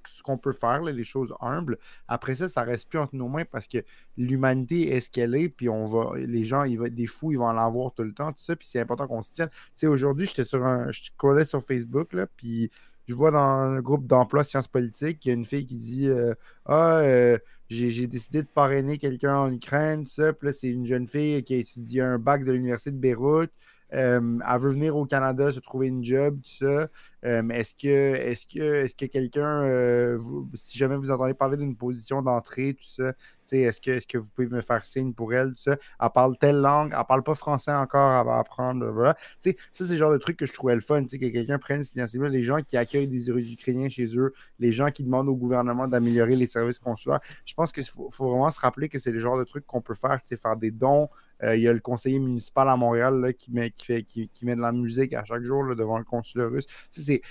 ce qu'on peut faire, là, les choses humbles. Après ça, ça reste plus entre nos mains parce que l'humanité est ce qu'elle est, puis on va, les gens, ils vont être des fous, ils vont en avoir tout le temps, tout ça, puis c'est important qu'on se tienne. Tu sais, aujourd'hui, j'étais sur un, je scrollais sur Facebook, là, puis je vois dans un groupe d'emploi sciences politiques, il y a une fille qui dit euh, Ah, euh, j'ai décidé de parrainer quelqu'un en Ukraine, tout ça. Puis là, c'est une jeune fille qui a étudié un bac de l'Université de Beyrouth. Euh, elle veut venir au Canada se trouver une job, tout ça. Euh, est-ce que, est-ce que, est-ce que quelqu'un, euh, si jamais vous entendez parler d'une position d'entrée, tout ça, est-ce que, est-ce que vous pouvez me faire signe pour elle, tout ça? Elle parle telle langue, elle parle pas français encore, elle va apprendre, voilà. Tu sais, ça, c'est le genre de truc que je trouvais le fun, que quelqu'un prenne cette initiative-là, les gens qui accueillent des Ukrainiens chez eux, les gens qui demandent au gouvernement d'améliorer les services consulaires. Je pense qu'il faut, faut vraiment se rappeler que c'est le genre de truc qu'on peut faire, faire des dons. Euh, il y a le conseiller municipal à Montréal qui, met, qui, fait, qui, met de la musique à chaque jour devant le consulat russe.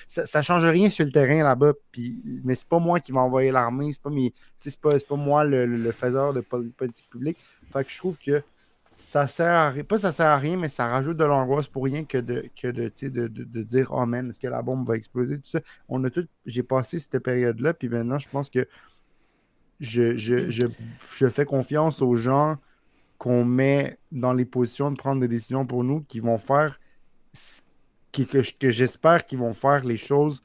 Ça, ça change rien sur le terrain là-bas, puis- mais c'est pas moi qui vais envoyer l'armée, c'est pas, pas, pas moi le, le- faiseur de pol- politique publique. Fait que je trouve que ça sert à rien, pas ça sert à rien, mais ça rajoute de l'angoisse pour rien que de, que de, de, de dire Oh man, est-ce que la bombe va exploser? Tout ça. On a tout, j'ai passé cette période-là, puis maintenant je pense que je, je, je, je fais confiance aux gens qu'on met dans les positions de prendre des décisions pour nous qui vont faire qui- que, que j'espère qu'ils vont faire les choses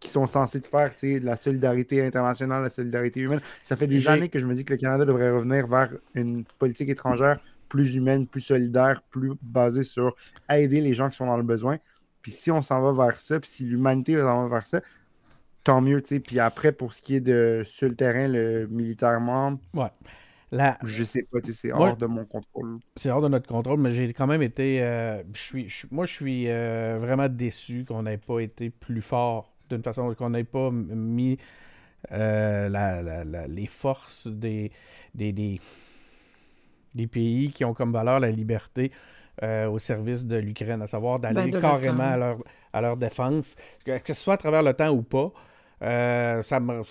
qui sont censés de faire, tu sais, la solidarité internationale, la solidarité humaine. Ça fait des années que je me dis que le Canada devrait revenir vers une politique étrangère plus humaine, plus solidaire, plus basée sur aider les gens qui sont dans le besoin. Puis si on s'en va vers ça, puis si l'humanité s'en va vers ça, tant mieux, tu sais. Puis après, pour ce qui est de sur le terrain, le militairement, Ouais. La, je sais pas, c'est Moi- hors de mon contrôle. c'est hors de notre contrôle, mais j'ai quand même été. euh, je suis, je suis- moi, je suis euh, vraiment déçu qu'on n'ait pas été plus fort d'une façon qu'on n'ait pas mis euh, la- la- la- les forces des, des, des, des pays qui ont comme valeur la liberté euh, au service de l'Ukraine, à savoir d'aller Ben, de carrément à leur, à leur défense, que, que ce soit à travers le temps ou pas. euh, ça me.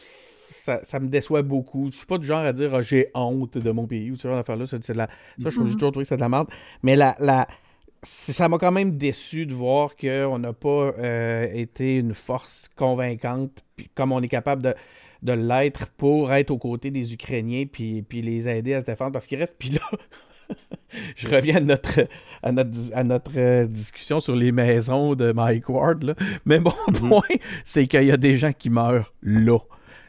Ça, ça me déçoit beaucoup. Je suis pas du genre à dire Ah, j'ai honte de mon pays ou ce genre d'affaire-là. De la... Ça, je j'ai Mhm. toujours trouvé que c'est de la merde. Mais la, la... ça m'a quand même déçu de voir qu'on n'a pas euh, été une force convaincante, puis comme on est capable de, de l'être pour être aux côtés des Ukrainiens puis, puis les aider à se défendre parce qu'il reste. Puis là, (laughs) je reviens à notre, à notre, à notre euh, discussion sur les maisons de Mike Ward. Là. Mais mon Mhm. point, c'est qu'il y a des gens qui meurent là.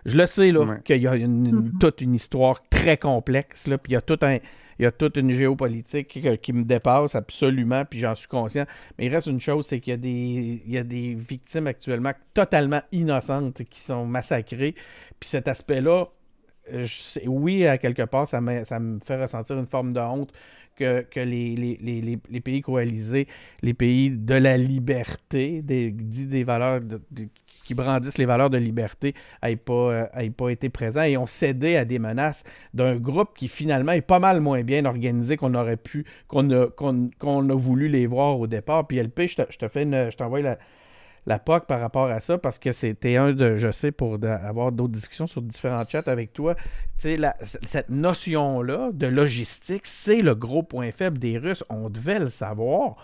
Je le sais, là, Ouais. qu'il y a une- une- (laughs) toute une histoire très complexe, là, puis il y a tout un. Il y a toute une géopolitique qui, qui me dépasse absolument, puis j'en suis conscient. Mais il reste une chose, c'est qu'il y a des, il y a des victimes actuellement totalement innocentes qui sont massacrées. Puis cet aspect-là, je sais- oui, à quelque part, ça me, ça me fait ressentir une forme de honte que, que les, les, les, les- les pays coalisés, les pays de la liberté, des, dit des valeurs de- de- qui brandissent les valeurs de liberté, n'aient pas, euh, pas été présents et ont cédé à des menaces d'un groupe qui finalement est pas mal moins bien organisé qu'on aurait pu, qu'on a, voulu les voir au départ. Puis LP, je te, fais une, je t'envoie la, la POC par rapport à ça parce que c'était un de, je sais, pour avoir d'autres discussions sur différents chats avec toi. Cette notion-là de logistique, c'est le gros point faible des Russes. On devait le savoir.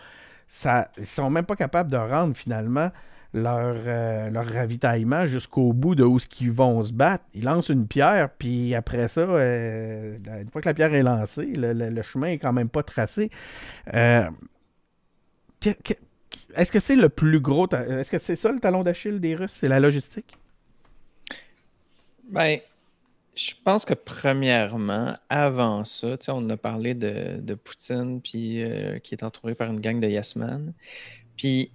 Ça, ils sont même pas capables de rendre finalement leur, euh, leur ravitaillement jusqu'au bout de où ce qu'ils vont se battre. Ils lancent une pierre, puis après ça, euh, une fois que la pierre est lancée, le, le- chemin est quand même pas tracé. Euh, est-ce que c'est le plus gros... Est-ce que c'est ça le talon d'Achille des Russes? C'est la logistique? Ben, je pense que premièrement, avant ça, on a parlé de, de Poutine, puis qui est entouré par une gang de Yes Man. Puis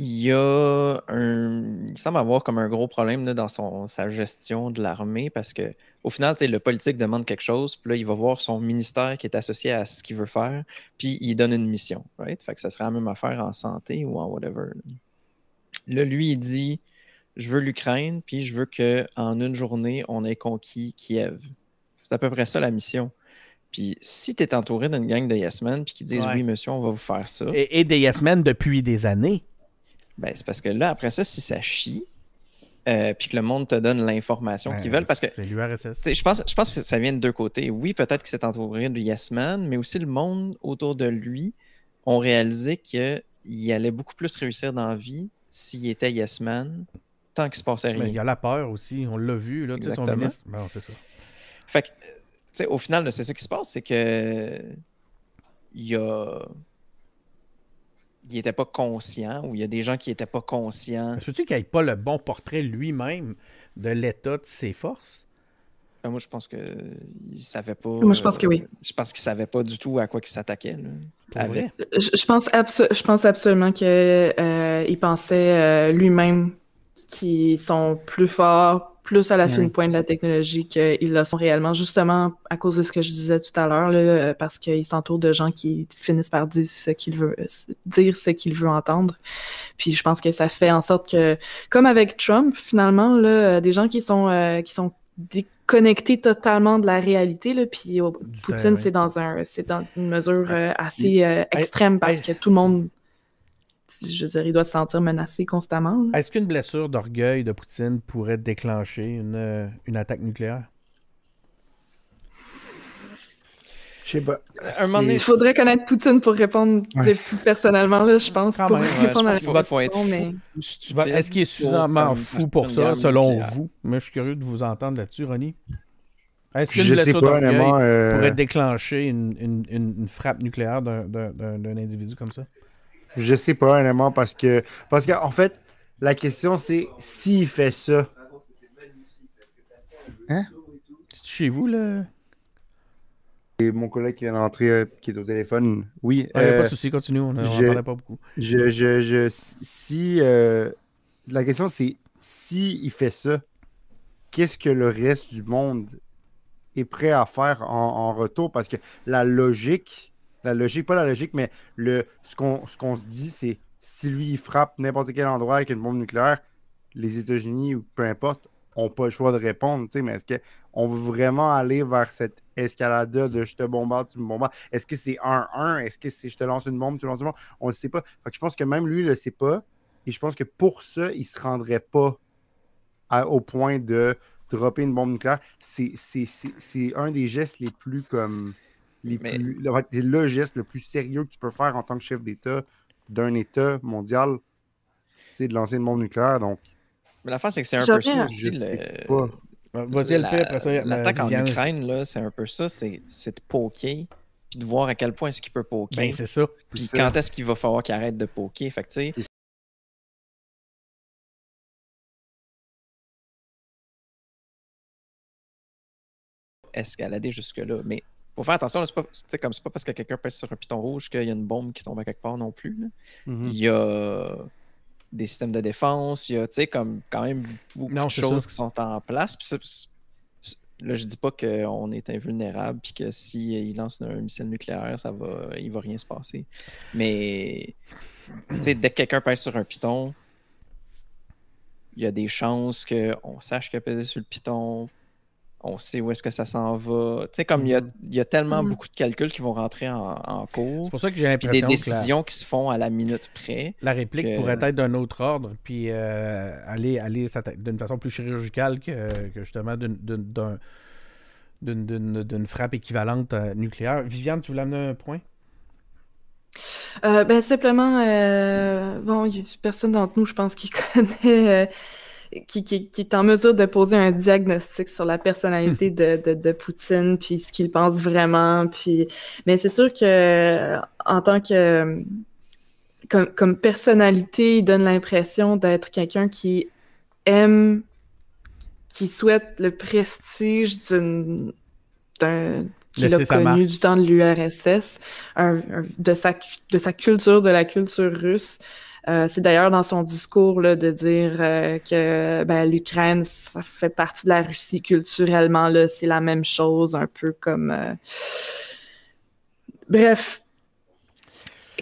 il y a un. Il semble avoir comme un gros problème là, dans son, sa gestion de l'armée parce que au final, le politique demande quelque chose, puis là, il va voir son ministère qui est associé à ce qu'il veut faire, puis il donne une mission, right? Fait que ça serait la même affaire en santé ou en whatever. Là, lui, il dit je veux l'Ukraine, puis je veux qu'en une journée, on ait conquis Kiev. C'est à peu près ça la mission. Puis si tu es entouré d'une gang de Yes Men, puis qui disent Ouais. oui, monsieur, on va vous faire ça, Et, et des Yes Men depuis des années. Ben, c'est parce que là, après ça, si ça chie, euh, puis que le monde te donne l'information qu'ils Ben, veulent, parce que C'est l'URSS. je pense, je pense que ça vient de deux côtés. Oui, peut-être qu'il s'est entouré de Yes Man, mais aussi le monde autour de lui ont réalisé qu'il allait beaucoup plus réussir dans la vie s'il était Yes Man, tant qu'il se passait rien. Mais il y a la peur aussi, on l'a vu, là, tu sais, son Exactement. ministre. Bon, c'est ça. Fait que, tu sais, au final, c'est ça qui se passe, c'est que il y a. Il était pas conscient, ou il y a des gens qui étaient pas conscients. Sais-tu qu'il n'y ait pas le bon portrait lui-même de l'état de ses forces? Ben, moi, je pense que il savait pas. Moi, je pense que oui. euh, Je pense qu'il savait pas du tout à quoi il s'attaquait. Avec-? Je, je pense, abso- je pense absolument qu'il pensait euh, lui-même qu'ils sont plus forts, plus à la fine Ouais. pointe de la technologie qu'ils le sont réellement, justement à cause de ce que je disais tout à l'heure, euh, parce qu'ils s'entourent de gens qui finissent par dire ce qu'ils veulent, dire ce qu'ils veulent entendre. Puis je pense que ça fait en sorte que, comme avec Trump, finalement, là, euh, des gens qui sont, euh, qui sont déconnectés totalement de la réalité, là, puis Du Poutine, c'est dans un, c'est dans une mesure euh, assez euh, extrême parce que tout le monde, je veux dire, il doit se sentir menacé constamment. Est-ce qu'une blessure d'orgueil de Poutine pourrait déclencher une, euh, une attaque nucléaire? Je sais pas. un moment donné, Il faudrait connaître Poutine pour répondre Ouais. plus personnellement, là, je pense, Quand pour même, ouais, répondre je à la faut question, mais... Est-ce qu'il est suffisamment fou pour ça, selon nucléaire. vous? Mais je suis curieux de vous entendre là-dessus, Ronnie. Est-ce qu'une blessure pas, d'orgueil euh, pourrait déclencher une, une- une- une frappe nucléaire d'un- d'un d'un- d'un individu comme ça? Je sais pas, honnêtement, parce que. Parce qu'en fait, la question, c'est s'il fait ça. C'est chez vous, là? Et mon collègue qui vient d'entrer, euh, qui est au téléphone, oui. Il n'y a euh, pas de souci, continue, on n'en parlait pas beaucoup. je, je, je, si. euh, la question, c'est si il fait ça, qu'est-ce que le reste du monde est prêt à faire en, en retour? Parce que la logique, la logique, pas la logique, mais le, ce qu'on se dit, c'est si lui, il frappe n'importe quel endroit avec une bombe nucléaire, les États-Unis ou peu importe, n'ont pas le choix de répondre. Mais est-ce qu'on veut vraiment aller vers cette escalade de je te bombarde, tu me bombardes? Est-ce que c'est 1-1? Est-ce que c'est je te lance une bombe, tu lances une bombe? On ne le sait pas. Fait je pense que même lui, il ne le sait pas. Et je pense que pour ça, il ne se rendrait pas au point de dropper une bombe nucléaire. C'est un des gestes les plus comme. Les Mais- plus, le- le geste le plus sérieux que tu peux faire en tant que chef d'État d'un État mondial, c'est de lancer une bombe nucléaire. Donc, Mais l'affaire, c'est que c'est un peu ça aussi. Le-. Vas-y, la- ça. euh, L'attaque en. Ukraine, là, c'est un peu ça. C'est c'est de poker, puis de voir à quel point est-ce qu'il peut poker. Ben, c'est ça. puis c'est quand ça. est-ce qu'il va falloir qu'il arrête de poker. Fait que, tu sais, C'est- escalader jusque-là. Mais faut faire attention, c'est pas, comme c'est pas parce que quelqu'un pèse sur un piton rouge qu'il y a une bombe qui tombe à quelque part non plus. Mhm. Il y a des systèmes de défense, il y a, comme quand même beaucoup Non, de choses ça. qui sont en place. Puis là, je dis pas qu'on est invulnérable, puis que s'il lance un missile nucléaire, ça va, il va rien se passer. Mais, dès que quelqu'un pèse sur un piton, il y a des chances qu'on sache qu'il a pesé sur le piton, on sait où est-ce que ça s'en va. Tu sais, comme il y a, y a tellement Mhm. beaucoup de calculs qui vont rentrer en, en cours, C'est pour ça que j'ai puis des l'impression que la, décisions qui se font à la minute près. la réplique que- pourrait être d'un autre ordre, puis euh, aller, aller d'une façon plus chirurgicale que, que justement d'une- d'une d'un- d'une- d'une- d'une frappe équivalente euh, nucléaire. Viviane, tu voulais amener un point? Euh, ben simplement, euh, bon, il y a personne d'entre nous, je pense, qui (laughs) connaît, euh, qui, qui, qui est en mesure de poser un diagnostic sur la personnalité de, de, de Poutine, puis ce qu'il pense vraiment, puis, mais c'est sûr que euh, en tant que comme, comme personnalité, il donne l'impression d'être quelqu'un qui aime, qui souhaite le prestige d'une d'un qu'il a connu du temps de l'URSS, de, sa, de sa culture, de la culture russe. Euh, c'est d'ailleurs dans son discours là, de dire euh, que ben, l'Ukraine, ça fait partie de la Russie culturellement, là, c'est la même chose, un peu comme... euh, Bref,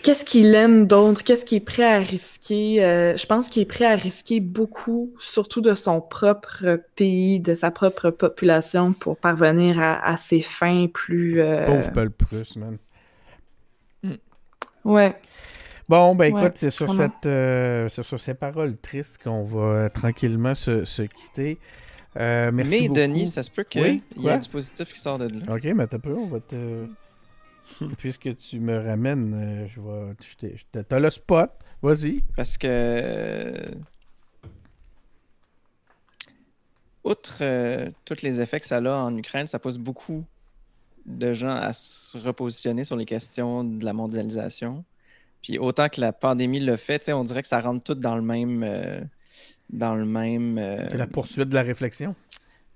qu'est-ce qu'il aime d'autre? Qu'est-ce qu'il est prêt à risquer? Je pense qu'il est prêt à risquer beaucoup, surtout de son propre pays, de sa propre population, pour parvenir à, à ses fins plus... Pauvre peuple russe, man. Ouais. Bon, ben Ouais, écoute, c'est sur, vraiment. cette, euh, c'est sur ces paroles tristes qu'on va euh, tranquillement se, se quitter. Euh, merci Mais beaucoup. Denis, ça se peut qu'il Oui, y ait du positif qui sort de là. Ok, mais t'as peu, on va te. (laughs) Puisque tu me ramènes, euh, je vais. je t'ai- je t'ai- T'as le spot, vas-y. Parce que, outre euh, tous les effets que ça a en Ukraine, ça pousse beaucoup de gens à se repositionner sur les questions de la mondialisation. Puis autant que la pandémie le fait, tu sais, on dirait que ça rentre tout dans le même... euh, dans le même... euh, C'est la poursuite de la réflexion.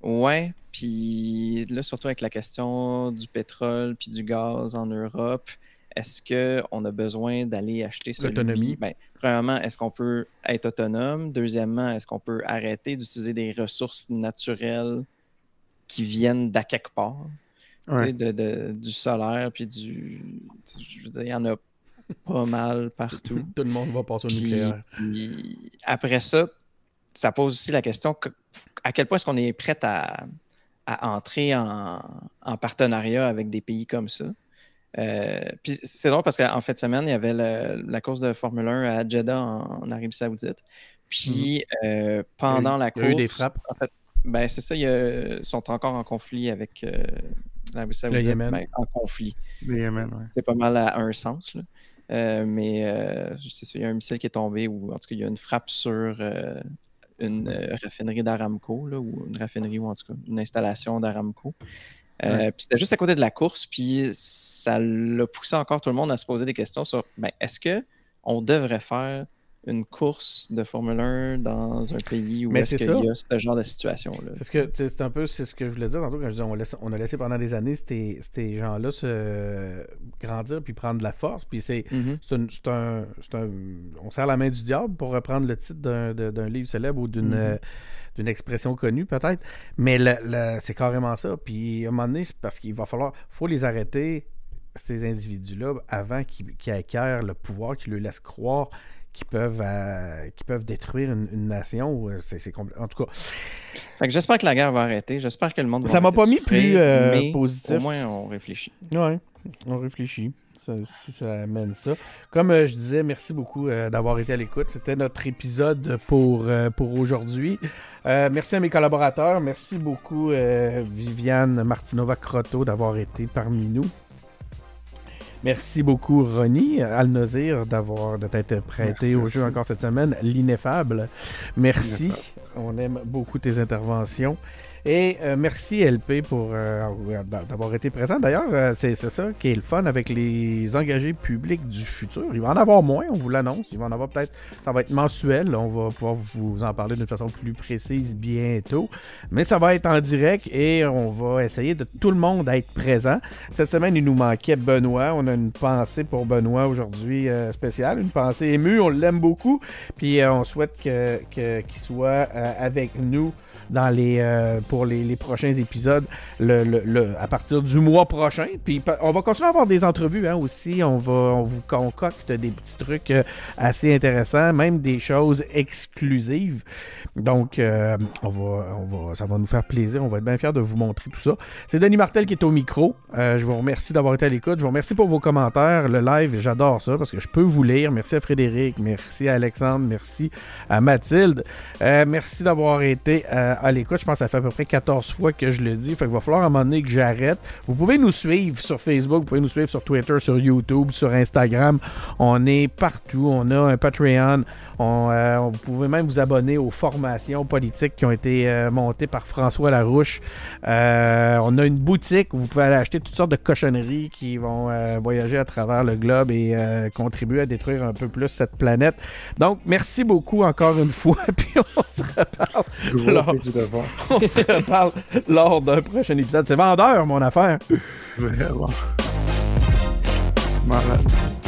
Ouais, puis là, surtout avec la question du pétrole puis du gaz en Europe, est-ce qu'on a besoin d'aller acheter celui... L'autonomie. Ben, premièrement, est-ce qu'on peut être autonome? Deuxièmement, est-ce qu'on peut arrêter d'utiliser des ressources naturelles qui viennent d'à quelque part? Ouais. de, de- du solaire, puis du... Je veux dire, il y en a pas mal partout. (laughs) Tout le monde va passer au Puis- nucléaire. puis après ça, ça pose aussi la question que- à quel point est-ce qu'on est prêt à, à entrer en, en partenariat avec des pays comme ça. Euh, puis c'est drôle parce qu'en fin de semaine, il y avait le- la course de Formule 1 à Jeddah en, en Arabie Saoudite. Puis euh, pendant la Il y course. a eu des frappes. En fait, ben, c'est ça, ils sont encore en conflit avec euh, l'Arabie Saoudite. Yémen. Ben, en conflit. Le Yémen, ouais. C'est pas mal à un sens. Là. Euh, mais euh, c'est ça, il y a un missile qui est tombé, ou en tout cas, il y a une frappe sur euh, une raffinerie d'Aramco, ou une raffinerie, ou en tout cas, une installation d'Aramco. Puis c'était juste à côté de la course, puis ça l'a poussé encore tout le monde à se poser des questions sur ben, est-ce que on devrait faire une course de Formule 1 dans un pays où Mais est-ce c'est qu'il y a ce genre de situation-là? C'est ce que c'est un peu c'est ce que je voulais dire tantôt quand je disais on, laisse- on a laissé pendant des années ces, ces gens-là se grandir puis prendre de la force puis c'est Mhm. c'est un, c'est un- c'est un- on serre la main du diable pour reprendre le titre d'un, livre célèbre ou d'une Mhm. euh, d'une expression connue peut-être mais le- le- c'est carrément ça puis à un moment donné c'est parce qu'il va falloir faut les arrêter ces individus-là avant qu'ils, qu'ils acquièrent le pouvoir qui leur laisse croire qu'ils peuvent euh, qu'ils peuvent détruire une, une nation c'est, compl- en tout cas j'espère que la guerre va arrêter. J'espère que le monde va Ça m'a pas mis plus, euh, mais positif. Au moins, on réfléchit. Ouais, on réfléchit. Ça, si ça amène ça. Comme euh, je disais, merci beaucoup euh, d'avoir été à l'écoute. C'était notre épisode pour, euh, pour aujourd'hui. Euh, merci à mes collaborateurs. Merci beaucoup, euh, Viviane Martinova-Crotto, d'avoir été parmi nous. Merci beaucoup, Ronnie Al-Nazir, d'avoir de t'être prêté Merci, au merci. jeu encore cette semaine. L'ineffable. Merci. L'ineffable. On aime beaucoup tes interventions. Et euh, merci LP pour euh, d'avoir été présent. D'ailleurs, euh, c'est ça qui est le fun avec les engagés publics du futur. Il va en avoir moins, on vous l'annonce. Il va en avoir peut-être, ça va être mensuel. On va pouvoir vous en parler d'une façon plus précise bientôt. Mais ça va être en direct et on va essayer de tout le monde être présent. Cette semaine, il nous manquait Benoît. On a une pensée pour Benoît aujourd'hui euh, spéciale, une pensée émue. On l'aime beaucoup. Puis euh, on souhaite que- que- qu'il soit avec nous dans les, euh, pour les, prochains épisodes à partir du mois prochain. Puis on va continuer à avoir des entrevues hein, aussi. On va on vous concocte des petits trucs euh, assez intéressants, même des choses exclusives. Donc euh, on va, on va, ça va nous faire plaisir. On va être bien fiers de vous montrer tout ça. C'est Denis Martel qui est au micro. Je vous remercie d'avoir été à l'écoute. Je vous remercie pour vos commentaires. Le live, j'adore ça parce que je peux vous lire. Merci à Frédéric, merci à Alexandre, merci à Mathilde. Merci d'avoir été à l'écoute. Je pense que ça fait à peu près 14 fois que je le dis. Fait qu'il va falloir à un moment donné que j'arrête. Vous pouvez nous suivre sur Facebook, vous pouvez nous suivre sur Twitter, sur YouTube, sur Instagram. On est partout. On a un Patreon. On, euh, vous pouvez même vous abonner aux formations politiques qui ont été euh, montées par François Larouche. Euh, on a une boutique où vous pouvez aller acheter toutes sortes de cochonneries qui vont euh, voyager à travers le globe et euh, contribuer à détruire un peu plus cette planète. Donc, merci beaucoup encore une fois. (laughs) Puis on se reparle, Gros (laughs) on se reparle lors d'un prochain épisode. C'est vendeur, mon affaire. Vraiment. Malade.